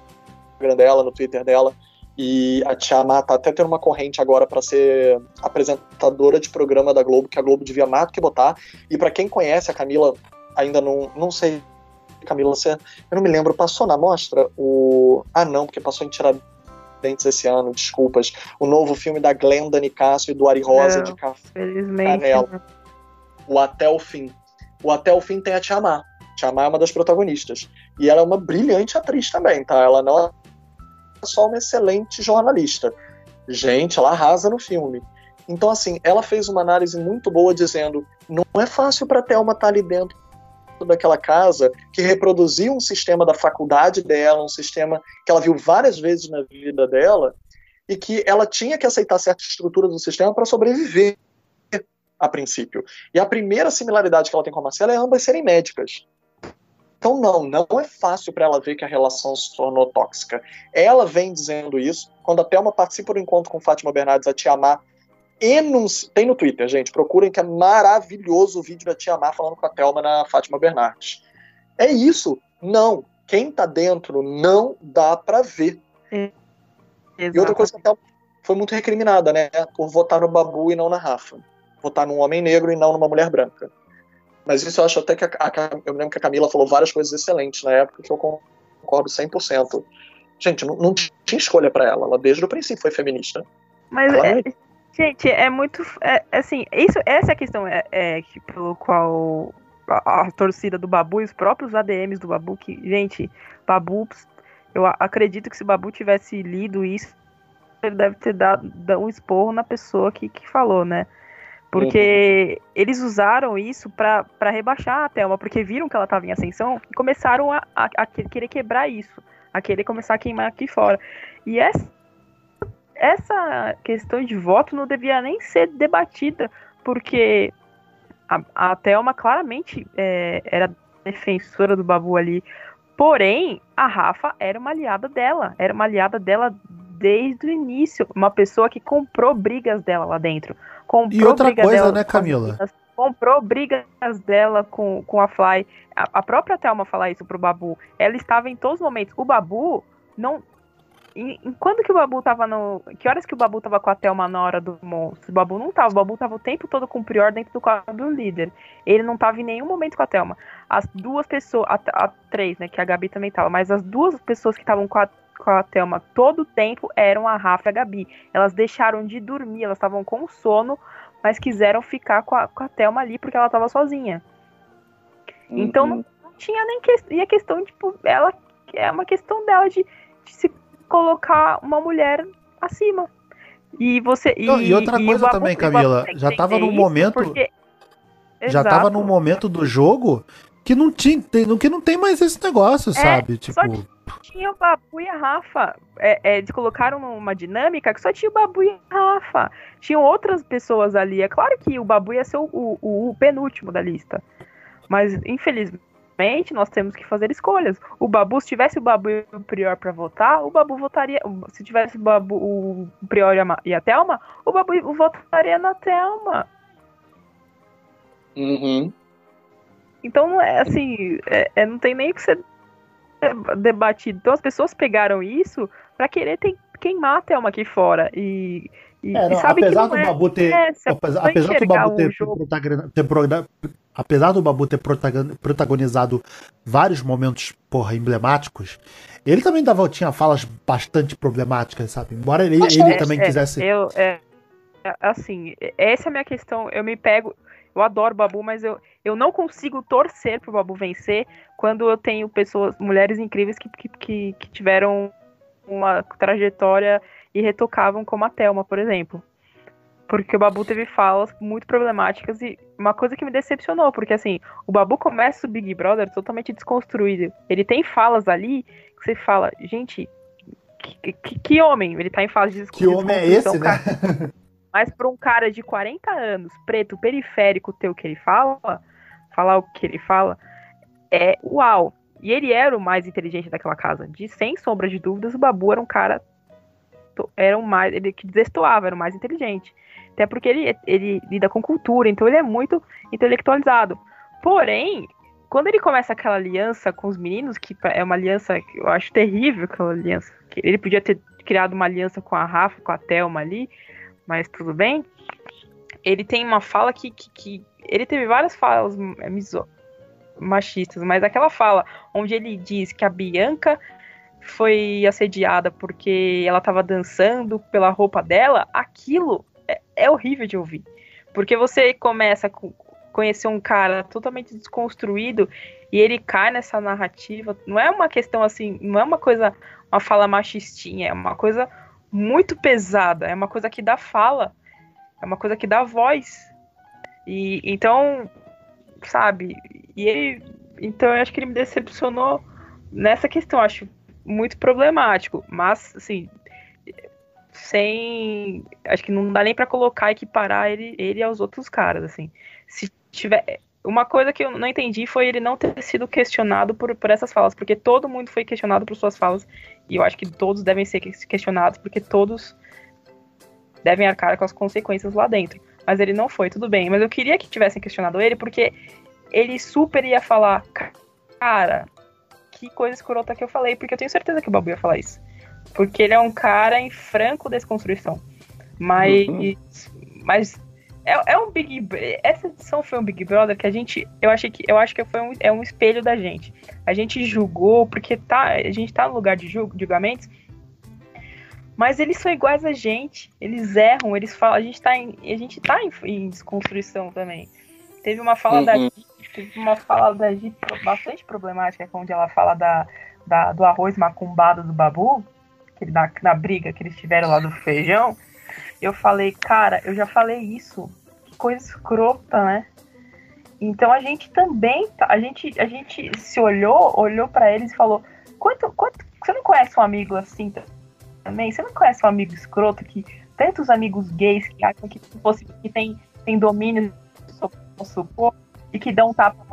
dela, no Twitter dela. E a Tia Má tá até tendo uma corrente agora para ser apresentadora de programa da Globo, que a Globo devia mais do que botar. E para quem conhece a Camila, ainda não, não sei, Camila, você, eu não me lembro, passou na mostra o. Ah, não, porque passou em Tiradentes esse ano, desculpas. O novo filme da Glenda Nicásio e do Ari Rosa Não, de Café Felizmente. Canela. o Até o Fim. O Até o Fim tem a Tia Má. Tia Má é uma das protagonistas. E ela é uma brilhante atriz também, tá? Ela não é só uma excelente jornalista. Gente, ela arrasa no filme. Então, assim, ela fez uma análise muito boa dizendo: não é fácil para Thelma estar ali dentro daquela casa que reproduziu um sistema da faculdade dela, um sistema que ela viu várias vezes na vida dela, e que ela tinha que aceitar certa estrutura do sistema para sobreviver a princípio. E a primeira similaridade que ela tem com a Marcela é ambas serem médicas. Então, não, não é fácil para ela ver que a relação se tornou tóxica. Ela vem dizendo isso. Quando a Thelma participa do encontro com Fátima Bernardes, a Tia Má enunci... Tem no Twitter, gente. Procurem que é maravilhoso o vídeo da Tia Má falando com a Thelma na Fátima Bernardes. É isso. Não. Quem tá dentro não dá para ver. E outra coisa que a Thelma foi muito recriminada, né? Por votar no Babu e não na Rafa. Votar num homem negro e não numa mulher branca. Mas isso eu acho até que a, a, eu lembro que a Camila falou várias coisas excelentes na época que eu concordo 100%. Gente, não, não tinha escolha para ela. Ela desde o princípio foi feminista. Mas, Ela é, gente, é muito. É, assim, isso, essa é a questão é, é, que, pelo qual a, a torcida do Babu e os próprios ADMs do Babu, que, gente, Babu, eu acredito que se o Babu tivesse lido isso, ele deve ter dado, dado um esporro na pessoa que, que falou, né? Porque eles usaram isso pra rebaixar a Thelma, porque viram que ela tava em ascensão e começaram a, a- a que- querer quebrar isso, a querer começar a queimar aqui fora. E essa, essa questão de voto não devia nem ser debatida, porque a, a Thelma claramente é, era defensora do Babu ali. Porém, a Rafa era uma aliada dela, era uma aliada dela desde o início, uma pessoa que comprou brigas dela lá dentro. Comprou E outra coisa, dela né, Camila? comprou brigas dela com, com a Fly. A, a própria Thelma falar isso pro Babu. Ela estava em todos os momentos. O Babu não. Em, quando que o Babu tava no. Que horas que o Babu tava com a Thelma na hora do monstro? O Babu não tava. O Babu tava o tempo todo com o Prior dentro do quadro do líder. Ele não tava em nenhum momento com a Thelma. As duas pessoas. A, a três, né? Que a Gabi também tava. Mas as duas pessoas que estavam com a, com a Thelma todo o tempo eram a Rafa e a Gabi. Elas deixaram de dormir, elas estavam com sono, mas quiseram ficar com a, com a Thelma ali porque ela tava sozinha. Então Uhum. não, tinha nem questão. E a questão, tipo, ela é uma questão dela de, de se colocar uma mulher acima. E você. E, Não, e outra o coisa também, Camila, já tava isso momento- porque- Já tava Exato. num momento do jogo que não tinha, tem- que não tem mais esse negócio, sabe? Tipo, tinha o Babu e a Rafa. É, é, eles colocaram numa dinâmica que só tinha o Babu e a Rafa. Tinham outras pessoas ali. É claro que o Babu ia ser o, o- o penúltimo da lista. Mas, infelizmente, nós temos que fazer escolhas. O Babu, se tivesse o Babu e o Prior pra votar, o Babu votaria. Se tivesse o Babu, o Prior e a, Ma- e a Thelma, o Babu votaria na Thelma. Uhum. Então, é assim, é, é- não tem nem o que ser debatido. Então, as pessoas pegaram isso pra querer ter- queimar a Thelma aqui fora. E, e, É, e não, sabe que apesar não do é, Babu ter. é, apesar, apesar do Babu ter, jogo. protagoni- ter progra- apesar do Babu ter protagon- protagonizado vários momentos, porra, emblemáticos, ele também dava, tinha falas bastante problemáticas, sabe? Embora ele, Mas ele é, também É, quisesse. Eu, é, é, assim, essa é a minha questão. Eu me pego. Eu adoro o Babu, mas eu, eu não consigo torcer pro Babu vencer quando eu tenho pessoas, mulheres incríveis que, que, que, que tiveram uma trajetória irretocável como a Thelma, por exemplo. Porque o Babu teve falas muito problemáticas e uma coisa que me decepcionou, porque assim, o Babu começa o Big Brother totalmente desconstruído. Ele tem falas ali que você fala, gente, que, que, que homem? Ele tá em fase de Que homem é esse, né? cara. Mas pra um cara de 40 anos, preto, periférico, ter o que ele fala, falar o que ele fala, é uau. E ele era o mais inteligente daquela casa. De sem sombra de dúvidas, o Babu era um cara. Era o mais. Ele que destoava, era o mais inteligente. Até porque ele, ele lida com cultura, então ele é muito intelectualizado. Porém, quando ele começa aquela aliança com os meninos, que é uma aliança que eu acho terrível, aquela aliança. Ele podia ter criado uma aliança com a Rafa, com a Thelma ali, mas tudo bem. Ele tem uma fala que, que, que ele teve várias falas é, miso, machistas, mas aquela fala onde ele diz que a Bianca foi assediada porque ela estava dançando pela roupa dela, aquilo é, horrível de ouvir. Porque você começa a conhecer um cara totalmente desconstruído e ele cai nessa narrativa. Não é uma questão assim, não é uma coisa, uma fala machistinha, é uma coisa muito pesada, é uma coisa que dá fala, é uma coisa que dá voz. E então, sabe, e ele, então eu acho que ele me decepcionou nessa questão, acho muito problemático, mas assim, sem. Acho que não dá nem para colocar, equiparar ele, ele aos outros caras, assim. Se tiver. Uma coisa que eu não entendi foi ele não ter sido questionado por, por essas falas, porque todo mundo foi questionado por suas falas, e eu acho que todos devem ser questionados, porque todos devem arcar com as consequências lá dentro. Mas ele não foi, tudo bem. Mas eu queria que tivessem questionado ele, porque ele super ia falar, cara, que coisa escrota que eu falei, porque eu tenho certeza que o Babu ia falar isso. Porque ele é um cara em franco desconstrução. Mas. Uhum. Mas. É, é um Big Essa edição foi um Big Brother que a gente. Eu achei que. Eu acho que foi um, é um espelho da gente. A gente julgou, porque tá, a gente tá no lugar de julgamentos. Mas eles são iguais a gente. Eles erram, eles falam. A gente tá em, a gente tá em, em desconstrução também. Teve uma fala uhum. da teve uma fala da Gi bastante problemática, onde ela fala da, da, do arroz macumbado do Babu na, na briga que eles tiveram lá do feijão, eu falei, cara, eu já falei isso. Que coisa escrota, né? Então a gente também, tá, a gente, a gente se olhou, olhou para eles e falou, quanto, quanto, você não conhece um amigo assim também? Você não conhece um amigo escroto que tantos amigos gays que acham que fosse que tem, tem domínio sobre o nosso corpo e que dão tapa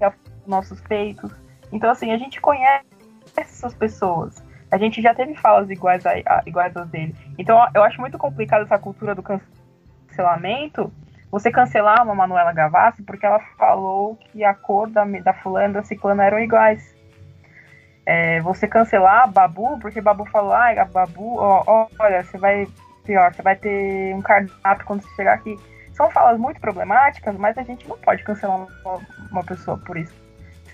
nos nossos peitos? Então assim, a gente conhece essas pessoas a gente já teve falas iguais, a, a, iguais às dele. Então eu acho muito complicado essa cultura do cancelamento. Você cancelar uma Manuela Gavassi porque ela falou que a cor da, da fulana e da ciclana eram iguais. É, você cancelar Babu porque Babu falou, ah, Babu, ó, ó, olha, você vai pior, você vai ter um cardápio quando você chegar aqui. São falas muito problemáticas, mas a gente não pode cancelar uma, uma pessoa por isso.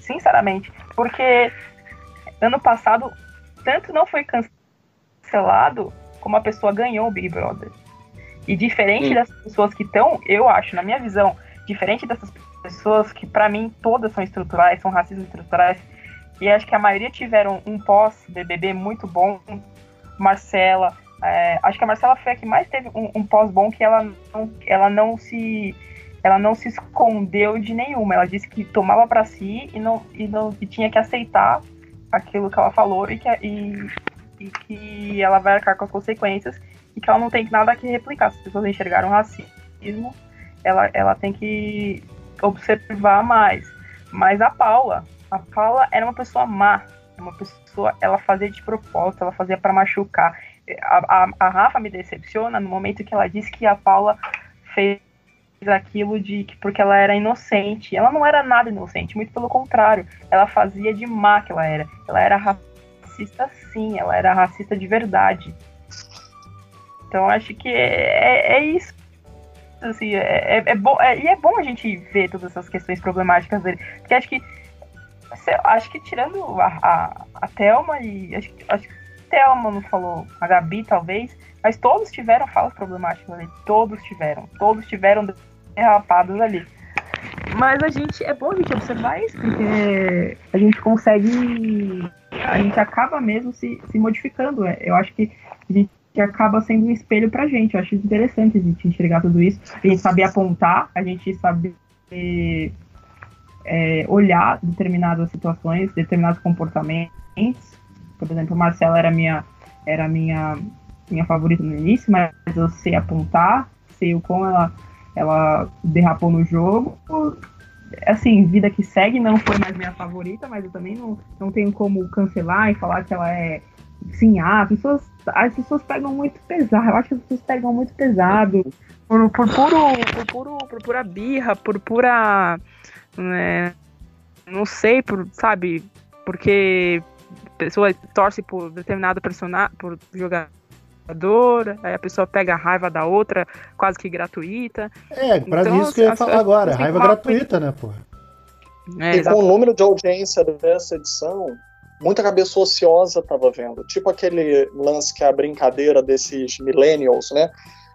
Sinceramente. Porque ano passado tanto não foi cancelado como a pessoa ganhou o Big Brother. E diferente hum. dessas pessoas que estão, eu acho, na minha visão, diferente dessas pessoas que para mim todas são estruturais, são racistas estruturais, e acho que a maioria tiveram um pós-BBB muito bom. Marcela, é, acho que a Marcela foi a que mais teve um, um pós bom que ela não, ela não se ela não se escondeu de nenhuma. Ela disse que tomava para si e não e não e tinha que aceitar aquilo que ela falou e que, e, e que ela vai arcar com as consequências e que ela não tem nada que replicar. Se as pessoas enxergaram racismo, ela, ela tem que observar mais. Mas a Paula, a Paula era uma pessoa má, uma pessoa, ela fazia de propósito, ela fazia para machucar. A, a, a Rafa me decepciona no momento que ela disse que a Paula fez aquilo de que porque ela era inocente. Ela não era nada inocente, muito pelo contrário. Ela fazia de má que ela era. Ela era racista sim, ela era racista de verdade. Então acho que é, é, é isso. Assim, é, é, é bom, é, e é bom a gente ver todas essas questões problemáticas dele. Porque acho que acho que tirando a, a, a Thelma e acho, acho que Thelma não falou, a Gabi talvez, mas todos tiveram falas problemáticas ali. Todos tiveram. Todos tiveram derrapados ali. Mas a gente, é bom a gente observar isso, porque a gente consegue, a gente acaba mesmo se, se modificando. É, eu acho que a gente acaba sendo um espelho pra gente. Eu acho interessante a gente enxergar tudo isso. A gente saber apontar, a gente saber é, olhar determinadas situações, determinados comportamentos. Por exemplo, Marcela era minha, era minha, minha favorita no início, mas eu sei apontar, sei o como ela ela derrapou no jogo. assim, vida que segue não foi mais minha favorita, mas eu também não, não tenho como cancelar e falar que ela é. Sim, ah, as pessoas, as pessoas pegam muito pesado. Eu acho que as pessoas pegam muito pesado por, por, puro, por, puro, por pura birra, por pura. Né, não sei, por, sabe? Porque pessoa torce por determinado personagem, por jogar jogadora, aí a pessoa pega a raiva da outra, quase que gratuita. É, pra então, isso que eu ia falar agora, raiva gratuita, né, porra? É, e com o número de audiência dessa edição, muita cabeça ociosa tava vendo. Tipo aquele lance que é a brincadeira desses millennials, né?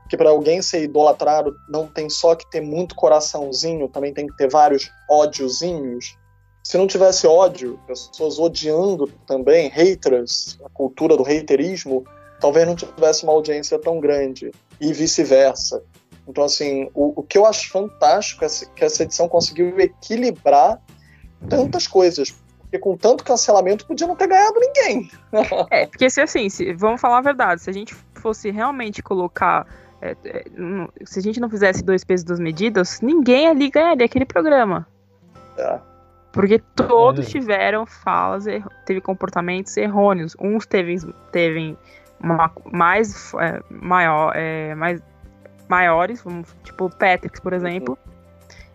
Que para alguém ser idolatrado não tem só que ter muito coraçãozinho, também tem que ter vários ódiozinhos. Se não tivesse ódio, pessoas odiando também, haters, a cultura do haterismo, talvez não tivesse uma audiência tão grande e vice-versa. Então, assim, o, o, que eu acho fantástico é que essa edição conseguiu equilibrar tantas coisas. Porque com tanto cancelamento podia não ter ganhado ninguém. é, porque se assim, se, vamos falar a verdade, se a gente fosse realmente colocar. É, é, se a gente não fizesse dois pesos, duas medidas, ninguém ali ganharia aquele programa. É. Porque todos tiveram falas, teve comportamentos errôneos. Uns teve, teve mais é, maior, é, mais maiores, tipo Patrick, por exemplo,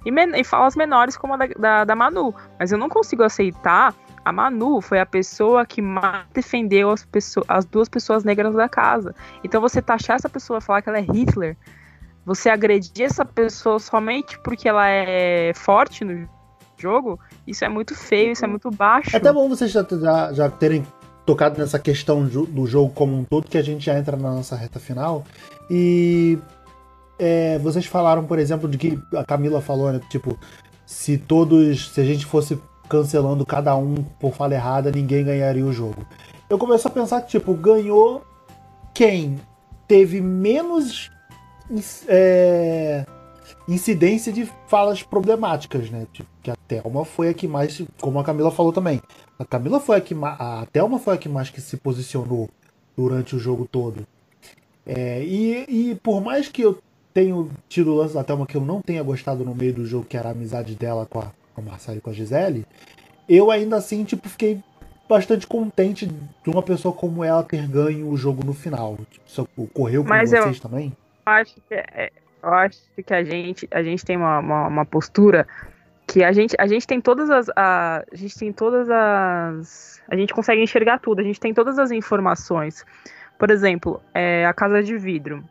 e, men e falas menores como a da, da, da, Manu. Mas eu não consigo aceitar. A Manu foi a pessoa que mais defendeu as, pessoas, as duas pessoas negras da casa. Então você taxar essa pessoa falar que ela é Hitler, você agredir essa pessoa somente porque ela é forte no jogo, isso é muito feio, isso é muito baixo. É até bom vocês já, já, já terem tocado nessa questão do jogo como um todo, que a gente já entra na nossa reta final. E é, vocês falaram, por exemplo, de que a Camila falou, né? Tipo, se todos. Se a gente fosse cancelando cada um por fala errada, ninguém ganharia o jogo. Eu começo a pensar que, tipo, ganhou quem teve menos. É, incidência de falas problemáticas, né? Tipo, que a Thelma foi a que mais, como a Camila falou também, a Camila foi a que a Thelma foi a que mais que se posicionou durante o jogo todo. É, e, e por mais que eu tenha tido o lance da Thelma que eu não tenha gostado no meio do jogo, que era a amizade dela com a, com a Marcela e com a Gisele, eu ainda assim, tipo, fiquei bastante contente de uma pessoa como ela ter ganho o jogo no final. Tipo, isso ocorreu com Mas vocês eu também? Acho que é, eu acho que a gente, a gente tem uma, uma, uma postura que a gente, a gente tem todas as. A, a, gente tem todas as. A gente consegue enxergar tudo, a gente tem todas as informações. Por exemplo, é, a casa de vidro.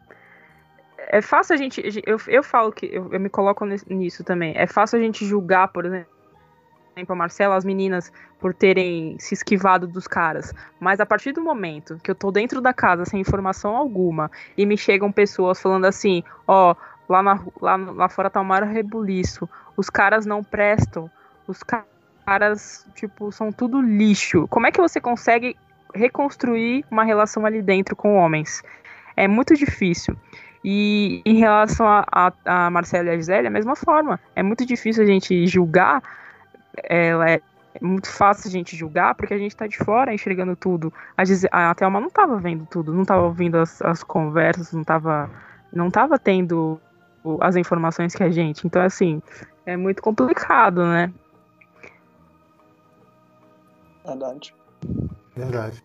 É fácil a gente. Eu, eu falo que. Eu, eu me coloco nisso também. É fácil a gente julgar, por exemplo exemplo, a Marcela, as meninas, por terem se esquivado dos caras. Mas a partir do momento que eu tô dentro da casa sem informação alguma e me chegam pessoas falando assim: ó, lá, na, lá, lá fora tá o maior rebuliço, os caras não prestam, os caras, tipo, são tudo lixo. Como é que você consegue reconstruir uma relação ali dentro com homens? É muito difícil. E em relação a, a, a Marcela e a Gisele, é a mesma forma. É muito difícil a gente julgar ela é muito fácil a gente julgar porque a gente tá de fora enxergando tudo. A, a Thelma não tava vendo tudo, não tava ouvindo as, as conversas, não tava, não tava tendo as informações que a gente. Então, assim, é muito complicado, né? Verdade. Verdade.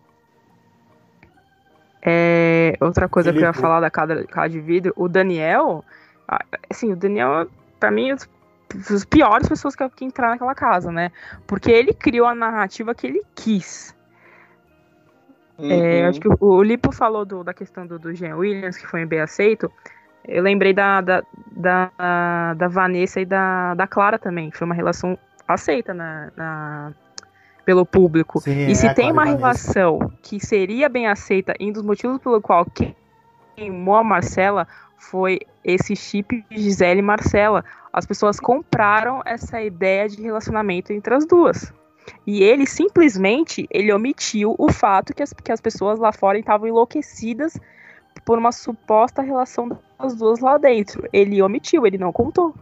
É, outra coisa Felipe. que eu ia falar da casa, casa de vidro, o Daniel, assim, o Daniel, pra mim, as piores pessoas que, que entrar naquela casa, né? Porque ele criou a narrativa que ele quis. Uhum. É, acho que o, o Lipo falou do, da questão do, do Jean Williams, que foi bem aceito. Eu lembrei da, da, da, da, Vanessa e da, da Clara também. Foi uma relação aceita na, na pelo público. Sim, e se é, tem uma relação que seria bem aceita, e um dos motivos pelo qual queimou a Marcela foi esse chip Gisele e Marcela. As pessoas compraram essa ideia de relacionamento entre as duas. E ele simplesmente ele omitiu o fato que as, que as pessoas lá fora estavam enlouquecidas por uma suposta relação das duas lá dentro. Ele omitiu, ele não contou.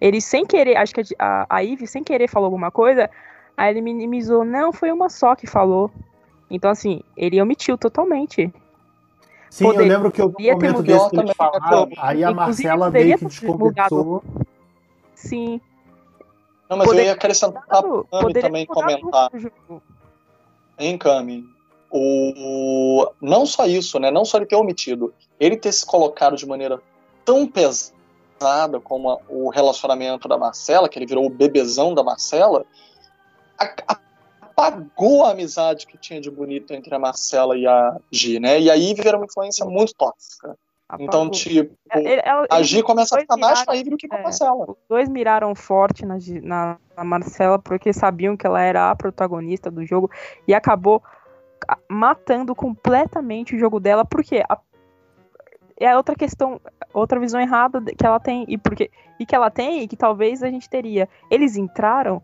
Ele sem querer, acho que a, a Ivy sem querer falou alguma coisa, aí ele minimizou, não, foi uma só que falou. Então, assim, ele omitiu totalmente. Sim, Poder, eu lembro que eu um momento desse que eles falaram, aí a Marcela meio que desconversou. Sim. Não, mas eu ia acrescentar a Cami Poderia também comentar. Hein, Cami? O... Não só isso, né? Não só ele ter omitido, ele ter se colocado de maneira tão pesada como a- o relacionamento da Marcela, que ele virou o bebezão da Marcela, a- a- apagou a amizade que tinha de bonito entre a Marcela e a Gi, né? E aí virou uma influência muito tóxica. Então, tipo, Ele- ela- a eles Gi começa a ficar mais do que com a é. Marcela. Os dois miraram forte na, na, na Marcela porque sabiam que ela era a protagonista do jogo e acabou ca- matando completamente o jogo dela, porque a- é outra questão, outra visão errada que ela tem e porque e que ela tem e que talvez a gente teria. Eles entraram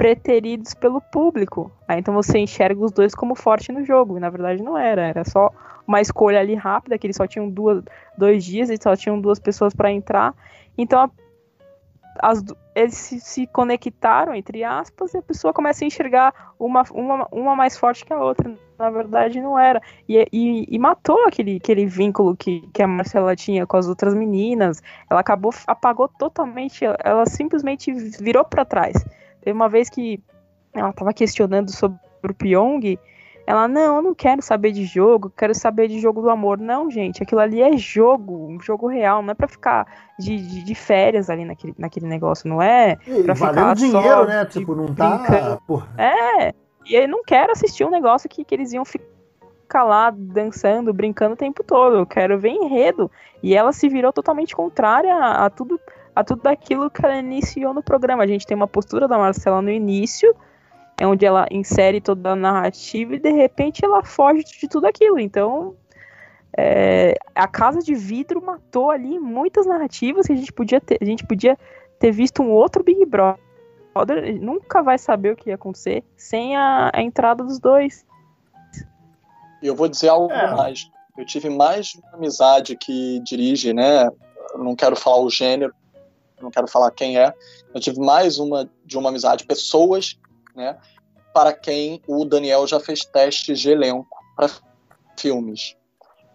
preteridos pelo público. Aí, então você enxerga os dois como forte no jogo, e na verdade não era, era só uma escolha ali rápida, que eles só tinham duas, dois dias e só tinham duas pessoas para entrar. Então a- as eles se, se conectaram, entre aspas, e a pessoa começa a enxergar uma, uma, uma mais forte que a outra. Na verdade, não era. E, e, e matou aquele, aquele vínculo que, que a Marcela tinha com as outras meninas. Ela acabou, apagou totalmente, ela simplesmente virou para trás. Teve uma vez que ela tava questionando sobre o Pyong. Ela, não, eu não quero saber de jogo, quero saber de jogo do amor. Não, gente, aquilo ali é jogo, um jogo real, não é pra ficar de, de, de férias ali naquele, naquele negócio, não é? E Pra ficar dinheiro, né? Tipo, não tá. Porra. É, e eu não quero assistir um negócio que, que eles iam ficar lá dançando, brincando o tempo todo. Eu quero ver enredo. E ela se virou totalmente contrária a, a tudo a tudo daquilo que ela iniciou no programa. A gente tem uma postura da Marcela no início, é onde ela insere toda a narrativa e de repente ela foge de tudo aquilo. Então, é, a Casa de Vidro matou ali muitas narrativas que a gente podia ter, a gente podia ter visto um outro Big Brother. Nunca vai saber o que ia acontecer sem a, a entrada dos dois. E eu vou dizer algo É. mais. Eu tive mais de uma amizade que dirige, né? Não quero falar o gênero, não quero falar quem é. Eu tive mais uma de uma amizade, pessoas, né? Para quem o Daniel já fez testes de elenco para filmes.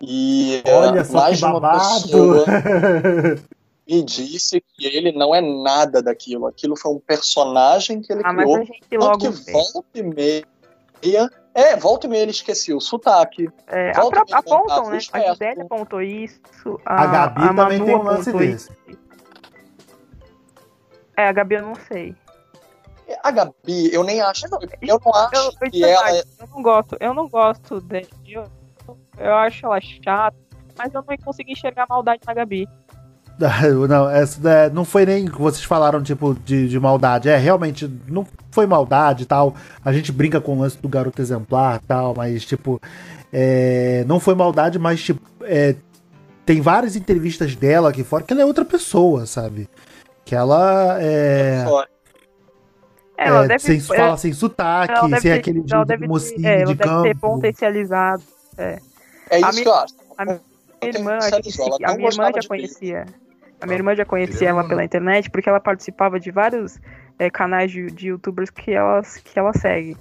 E é, Olha só mais que uma pessoa me disse que ele não é nada daquilo. Aquilo foi um personagem que ele Ah, mas criou. a gente Tanto logo que vê. volta e meia. É, volta e meia ele esqueceu o sotaque. É, volta e meia apontam, né? A. Gisele apontou isso. A Gabi também Manu tem um lance desse. isso. É, a Gabi eu não sei. A Gabi, eu nem acho. Eu não acho Eu, eu, que ela. é eu não gosto, eu não gosto dele. Eu, eu acho ela chata, mas eu não consegui enxergar maldade na Gabi. Não, essa, é, não foi nem que vocês falaram, tipo, de, de maldade. É, realmente, não foi maldade e tal. A gente brinca com o lance do garoto exemplar e tal, mas, tipo, é, não foi maldade, mas, tipo, é, tem várias entrevistas dela aqui fora que ela é outra pessoa, sabe? Que ela é. É, Ela é, deve sem, é, fala sem sotaque, ela deve sem ter- aquele ela jeito deve de mocinho é, ela de deve campo. ter potencializado. É A isso minha- que eu acho. a minha irmã, a minha irmã já conhecia. A minha irmã já conhecia ela pela internet porque ela participava de vários é, canais de, de youtubers que ela, que ela segue.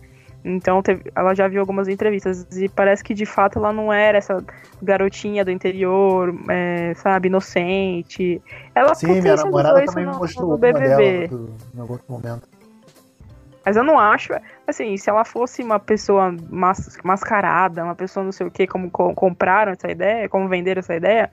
Então teve- ela já viu algumas entrevistas e parece que de fato ela não era essa garotinha do interior, é, sabe, inocente. Ela Sim, minha namorada também no- mostrou no dela BBB. do- em algum momento. Mas eu não acho, assim, se ela fosse uma pessoa mas- mascarada, uma pessoa não sei o que, como co- compraram essa ideia, como venderam essa ideia,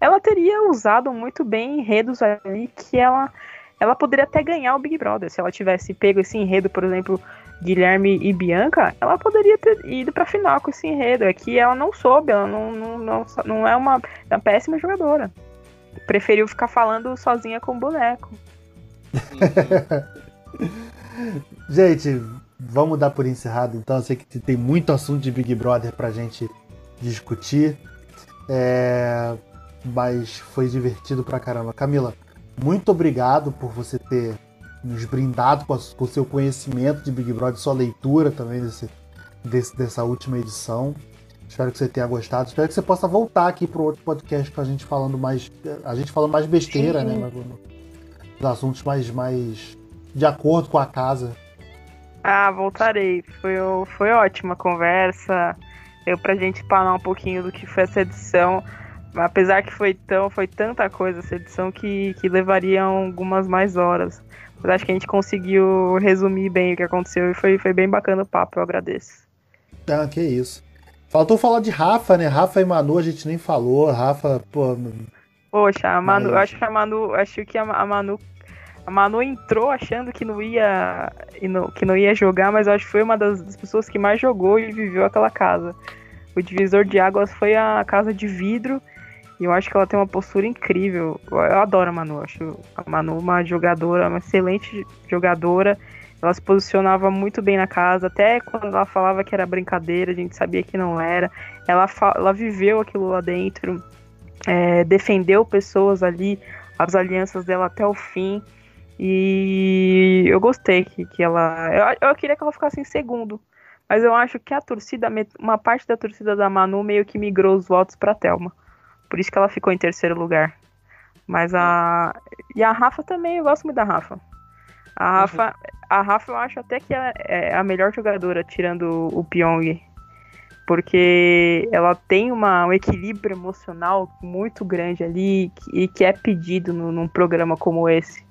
ela teria usado muito bem enredos ali que ela, ela poderia até ganhar o Big Brother. Se ela tivesse pego esse enredo, por exemplo, Guilherme e Bianca, ela poderia ter ido pra final com esse enredo. É que ela não soube, ela não, não, não, não é uma, é uma péssima jogadora. Preferiu ficar falando sozinha com o boneco. Gente, vamos dar por encerrado então. Eu sei que tem muito assunto de Big Brother pra gente discutir. É, Mas foi divertido pra caramba. Camila, muito obrigado por você ter nos brindado com, a- com o seu conhecimento de Big Brother, sua leitura também desse, desse- dessa última edição. Espero que você tenha gostado. Espero que você possa voltar aqui pro outro podcast com a gente falando mais. A gente falando mais besteira, Sim. né? Os assuntos mais, mais de acordo com a casa. Ah, voltarei. Foi, foi ótima a conversa. Deu pra gente falar um pouquinho do que foi essa edição. apesar que foi tão, foi tanta coisa essa edição que, que levaria algumas mais horas. Mas acho que a gente conseguiu resumir bem o que aconteceu e foi, foi bem bacana o papo, eu agradeço. Ah, que isso. Faltou falar de Rafa, né? Rafa e Manu a gente nem falou. Rafa, pô. Poxa, a Manu, Mas... acho que a Manu, acho que a Manu a Manu entrou achando que não ia que não ia jogar, mas eu acho que foi uma das pessoas que mais jogou e viveu aquela casa. O divisor de águas foi a casa de vidro e eu acho que ela tem uma postura incrível. Eu adoro a Manu, acho a Manu uma jogadora, uma excelente jogadora. Ela se posicionava muito bem na casa, até quando ela falava que era brincadeira, a gente sabia que não era. Ela, ela viveu aquilo lá dentro, é, defendeu pessoas ali, as alianças dela até o fim. E eu gostei que, que ela. Eu, eu queria que ela ficasse em segundo. Mas eu acho que a torcida, uma parte da torcida da Manu meio que migrou os votos pra Thelma. Por isso que ela ficou em terceiro lugar. Mas a. E a Rafa também, eu gosto muito da Rafa. A uhum. Rafa, uhum. a Rafa eu acho até que é a melhor jogadora, tirando o Pyong. Porque ela tem uma, um equilíbrio emocional muito grande ali e que é pedido no, num programa como esse.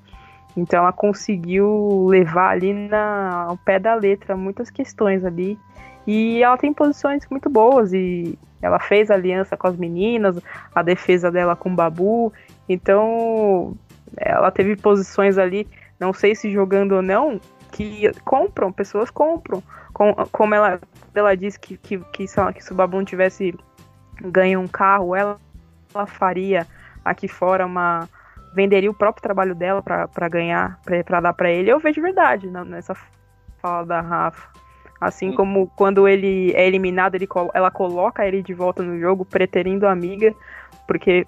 Então ela conseguiu levar ali na, ao pé da letra muitas questões ali. E ela tem posições muito boas e ela fez aliança com as meninas, a defesa dela com o Babu. Então ela teve posições ali, não sei se jogando ou não, que compram, pessoas compram. Com, como ela, ela disse que, que, que, se, que se o Babu não tivesse ganho um carro, ela, ela faria aqui fora uma, venderia o próprio trabalho dela para ganhar, para dar para ele, eu vejo verdade nessa fala da Rafa. Assim Sim. como quando ele é eliminado, ele, ela coloca ele de volta no jogo, preterindo a amiga, porque.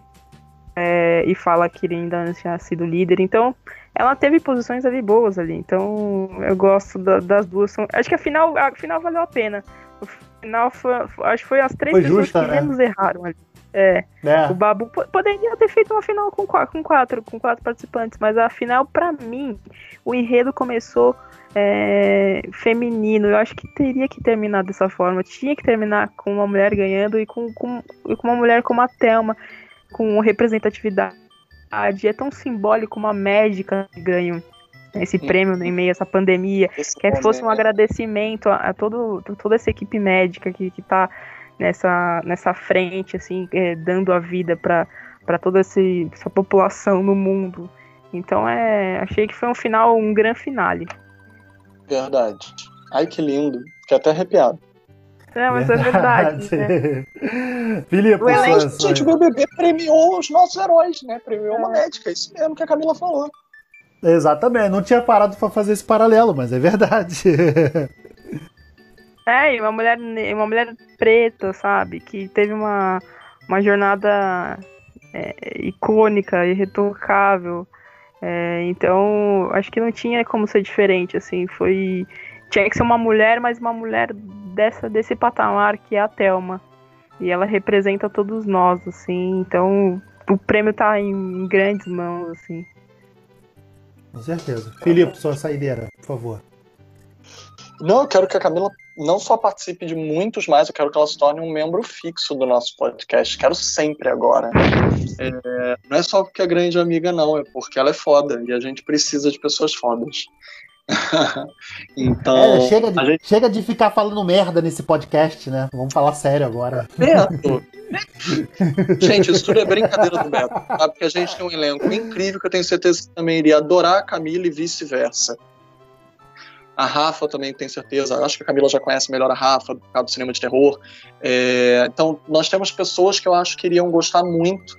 É, e fala que ele ainda não tinha sido líder. Então, ela teve posições ali boas ali. Então, eu gosto da, das duas. Acho que a final, a final valeu a pena. O final foi, acho que foi as três foi pessoas justa, que né? menos erraram ali. É, é. O Babu poderia ter feito uma final com quatro, com quatro, com quatro participantes, mas a final, para mim, o enredo começou é, feminino. Eu acho que teria que terminar dessa forma. Tinha que terminar com uma mulher ganhando e com, com, e com uma mulher como a Thelma, com representatividade. É tão simbólico uma médica que ganha esse Sim. prêmio em meio a essa pandemia. Esse que fosse um agradecimento a, a todo, a toda essa equipe médica que, que tá nessa, nessa frente, assim, é, dando a vida para toda esse, essa população no mundo. Então é, achei que foi um final, um grande finale. Verdade. Ai que lindo, fiquei até arrepiado. É, mas é verdade. Né? Filipe, o elenco, gente, o BBB premiou os nossos heróis, né? Premiou é. uma médica, isso mesmo que a Camila falou. Exatamente, não tinha parado para fazer esse paralelo, mas é verdade. É, e uma mulher, uma mulher preta, sabe? Que teve uma, uma jornada é, icônica, irretocável. É, então, acho que não tinha como ser diferente, assim. Foi. Tinha que ser uma mulher, mas uma mulher dessa, desse patamar que é a Thelma. E ela representa todos nós, assim. Então, o prêmio tá em grandes mãos, assim. Com certeza. Filipe, sua saideira, por favor. Não, eu quero que a Camila não só participe de muitos mais, eu quero que ela se torne um membro fixo do nosso podcast. Quero sempre agora. É, não é só porque é grande amiga, não, é porque ela é foda e a gente precisa de pessoas fodas. então. É, chega, de, gente... chega de ficar falando merda nesse podcast, né? Vamos falar sério agora. Beto! gente, isso tudo é brincadeira do Beto. Sabe? Porque a gente tem um elenco incrível que eu tenho certeza que também iria adorar a Camila e vice-versa. A Rafa também tenho certeza. Acho que a Camila já conhece melhor a Rafa, por causa do cinema de terror. É, então, nós temos pessoas que eu acho que iriam gostar muito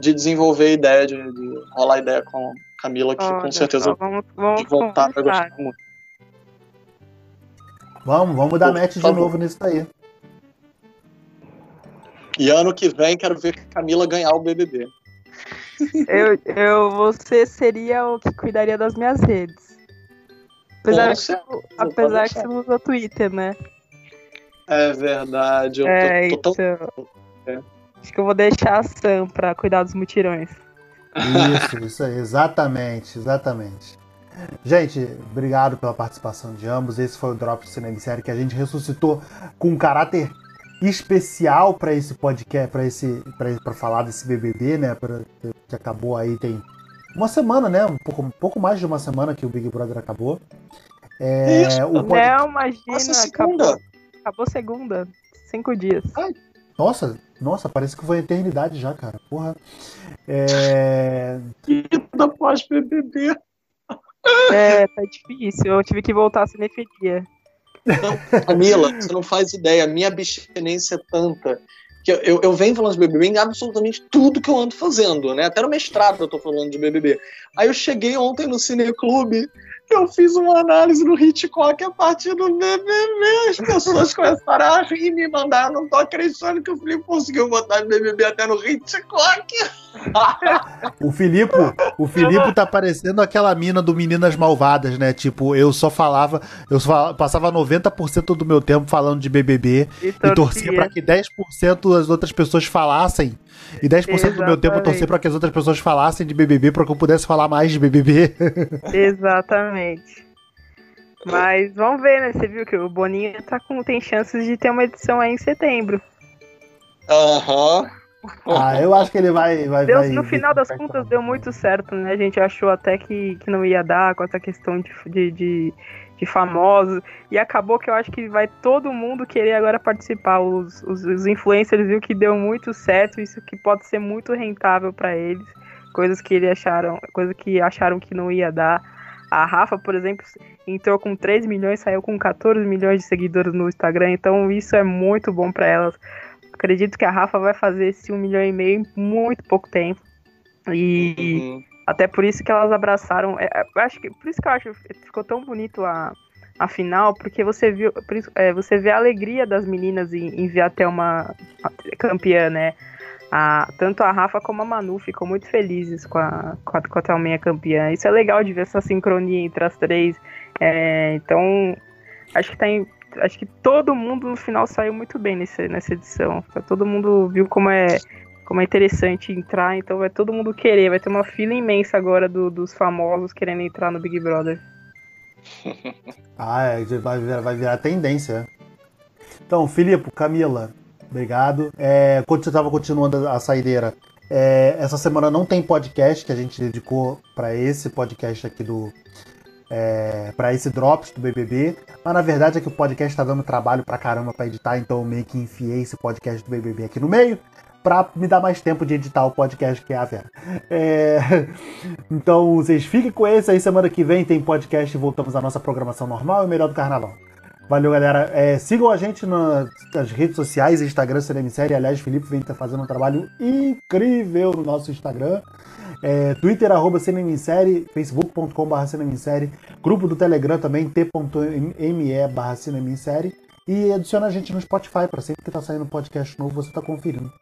de desenvolver a ideia, de, de rolar ideia com a Camila, que Olha, com certeza vamos, vamos de voltar vai gostar muito. Vamos, vamos dar match de novo nisso daí. E ano que vem quero ver a Camila ganhar o BBB. Eu, eu, você seria o que cuidaria das minhas redes. Apesar, que, apesar que você usa Twitter, né? É verdade. Eu é, tô, tô então, tão... é. Acho que eu vou deixar a Sam pra cuidar dos mutirões. Isso, isso aí, exatamente, exatamente. Gente, obrigado pela participação de ambos. Esse foi o Drop Cinema Série que a gente ressuscitou com um caráter especial para esse podcast, para esse para falar desse BBB, né? Pra, que acabou aí tem uma semana, né? Um pouco, um pouco mais de uma semana que o Big Brother acabou. É, Isso, o. Não, imagina, acabou, acabou segunda, cinco dias. Ai, nossa, nossa, parece que foi a eternidade já, cara. Porra. É... Vida pós-BBB. É, tá difícil. Eu tive que voltar a cinefilia. Camila, você não faz ideia. A minha abstinência é tanta que eu, eu, venho falando de BBB em absolutamente tudo que eu ando fazendo, né? Até no mestrado eu tô falando de BBB. Aí eu cheguei ontem no Cineclube eu fiz uma análise no Hitchcock a partir do BBB. As pessoas começaram a rir e me mandaram. Não tô acreditando que o Felipe conseguiu botar BBB até no Hitchcock. o Filipe, o Filipe tá parecendo aquela mina do Meninas Malvadas, né? Tipo, eu só falava, eu só passava 90% do meu tempo falando de BBB e, e torcia para que 10% das outras pessoas falassem e 10% Exatamente. do meu tempo eu torcer para que as outras pessoas falassem de BBB para que eu pudesse falar mais de BBB. Exatamente. Mas vamos ver, né? Você viu que o Boninho tá com, tem chances de ter uma edição aí em setembro. Aham. Uhum. Ah, eu acho que ele vai. vai, Deus, vai no final das contas deu muito certo, né? A gente achou até que, que não ia dar com essa questão de, de, de, de famosos. E acabou que eu acho que vai todo mundo querer agora participar. Os, os, os influencers viu que deu muito certo, isso que pode ser muito rentável para eles. Coisas que eles acharam, coisas que acharam que não ia dar. A Rafa, por exemplo, entrou com 3 milhões, saiu com 14 milhões de seguidores no Instagram, então isso é muito bom para elas. Acredito que a Rafa vai fazer esse 1 milhão e meio em muito pouco tempo. E uhum. Até por isso que elas abraçaram. É, é acho que, por isso que eu acho que ficou tão bonito a, a final, porque você viu. É, você vê a alegria das meninas em, em ver até uma campeã, né? A, tanto a Rafa como a Manu ficam muito felizes com a, com a, com a Thelminha campeã. Isso é legal de ver essa sincronia entre as três. É, então, acho que tá em, acho que todo mundo no final saiu muito bem nesse, nessa edição. Tá, todo mundo viu como é como é interessante entrar, então vai todo mundo querer. Vai ter uma fila imensa agora do, dos famosos querendo entrar no Big Brother. ah, é, vai, virar, vai virar tendência. Então, Filipe, Camila, obrigado. É, quando você estava continuando a saideira, é, essa semana não tem podcast que a gente dedicou para esse podcast aqui do é, para esse Drops do BBB. Mas na verdade é que o podcast está dando trabalho pra caramba para editar, então eu meio que enfiei esse podcast do BBB aqui no meio para me dar mais tempo de editar o podcast que é a Vera. É... Então vocês fiquem com esse aí. Semana que vem tem podcast e voltamos à nossa programação normal e melhor do carnaval. Valeu, galera. É, sigam a gente nas, redes sociais, Instagram, Cinema Série. Aliás, Felipe vem estar fazendo um trabalho incrível no nosso Instagram. É, Twitter, arroba Série, facebook.com.br Série, grupo do Telegram também, t.me. E adiciona a gente no Spotify, para sempre que tá saindo um podcast novo, você tá conferindo.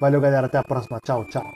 Valeu, galera. Até a próxima. Tchau, tchau.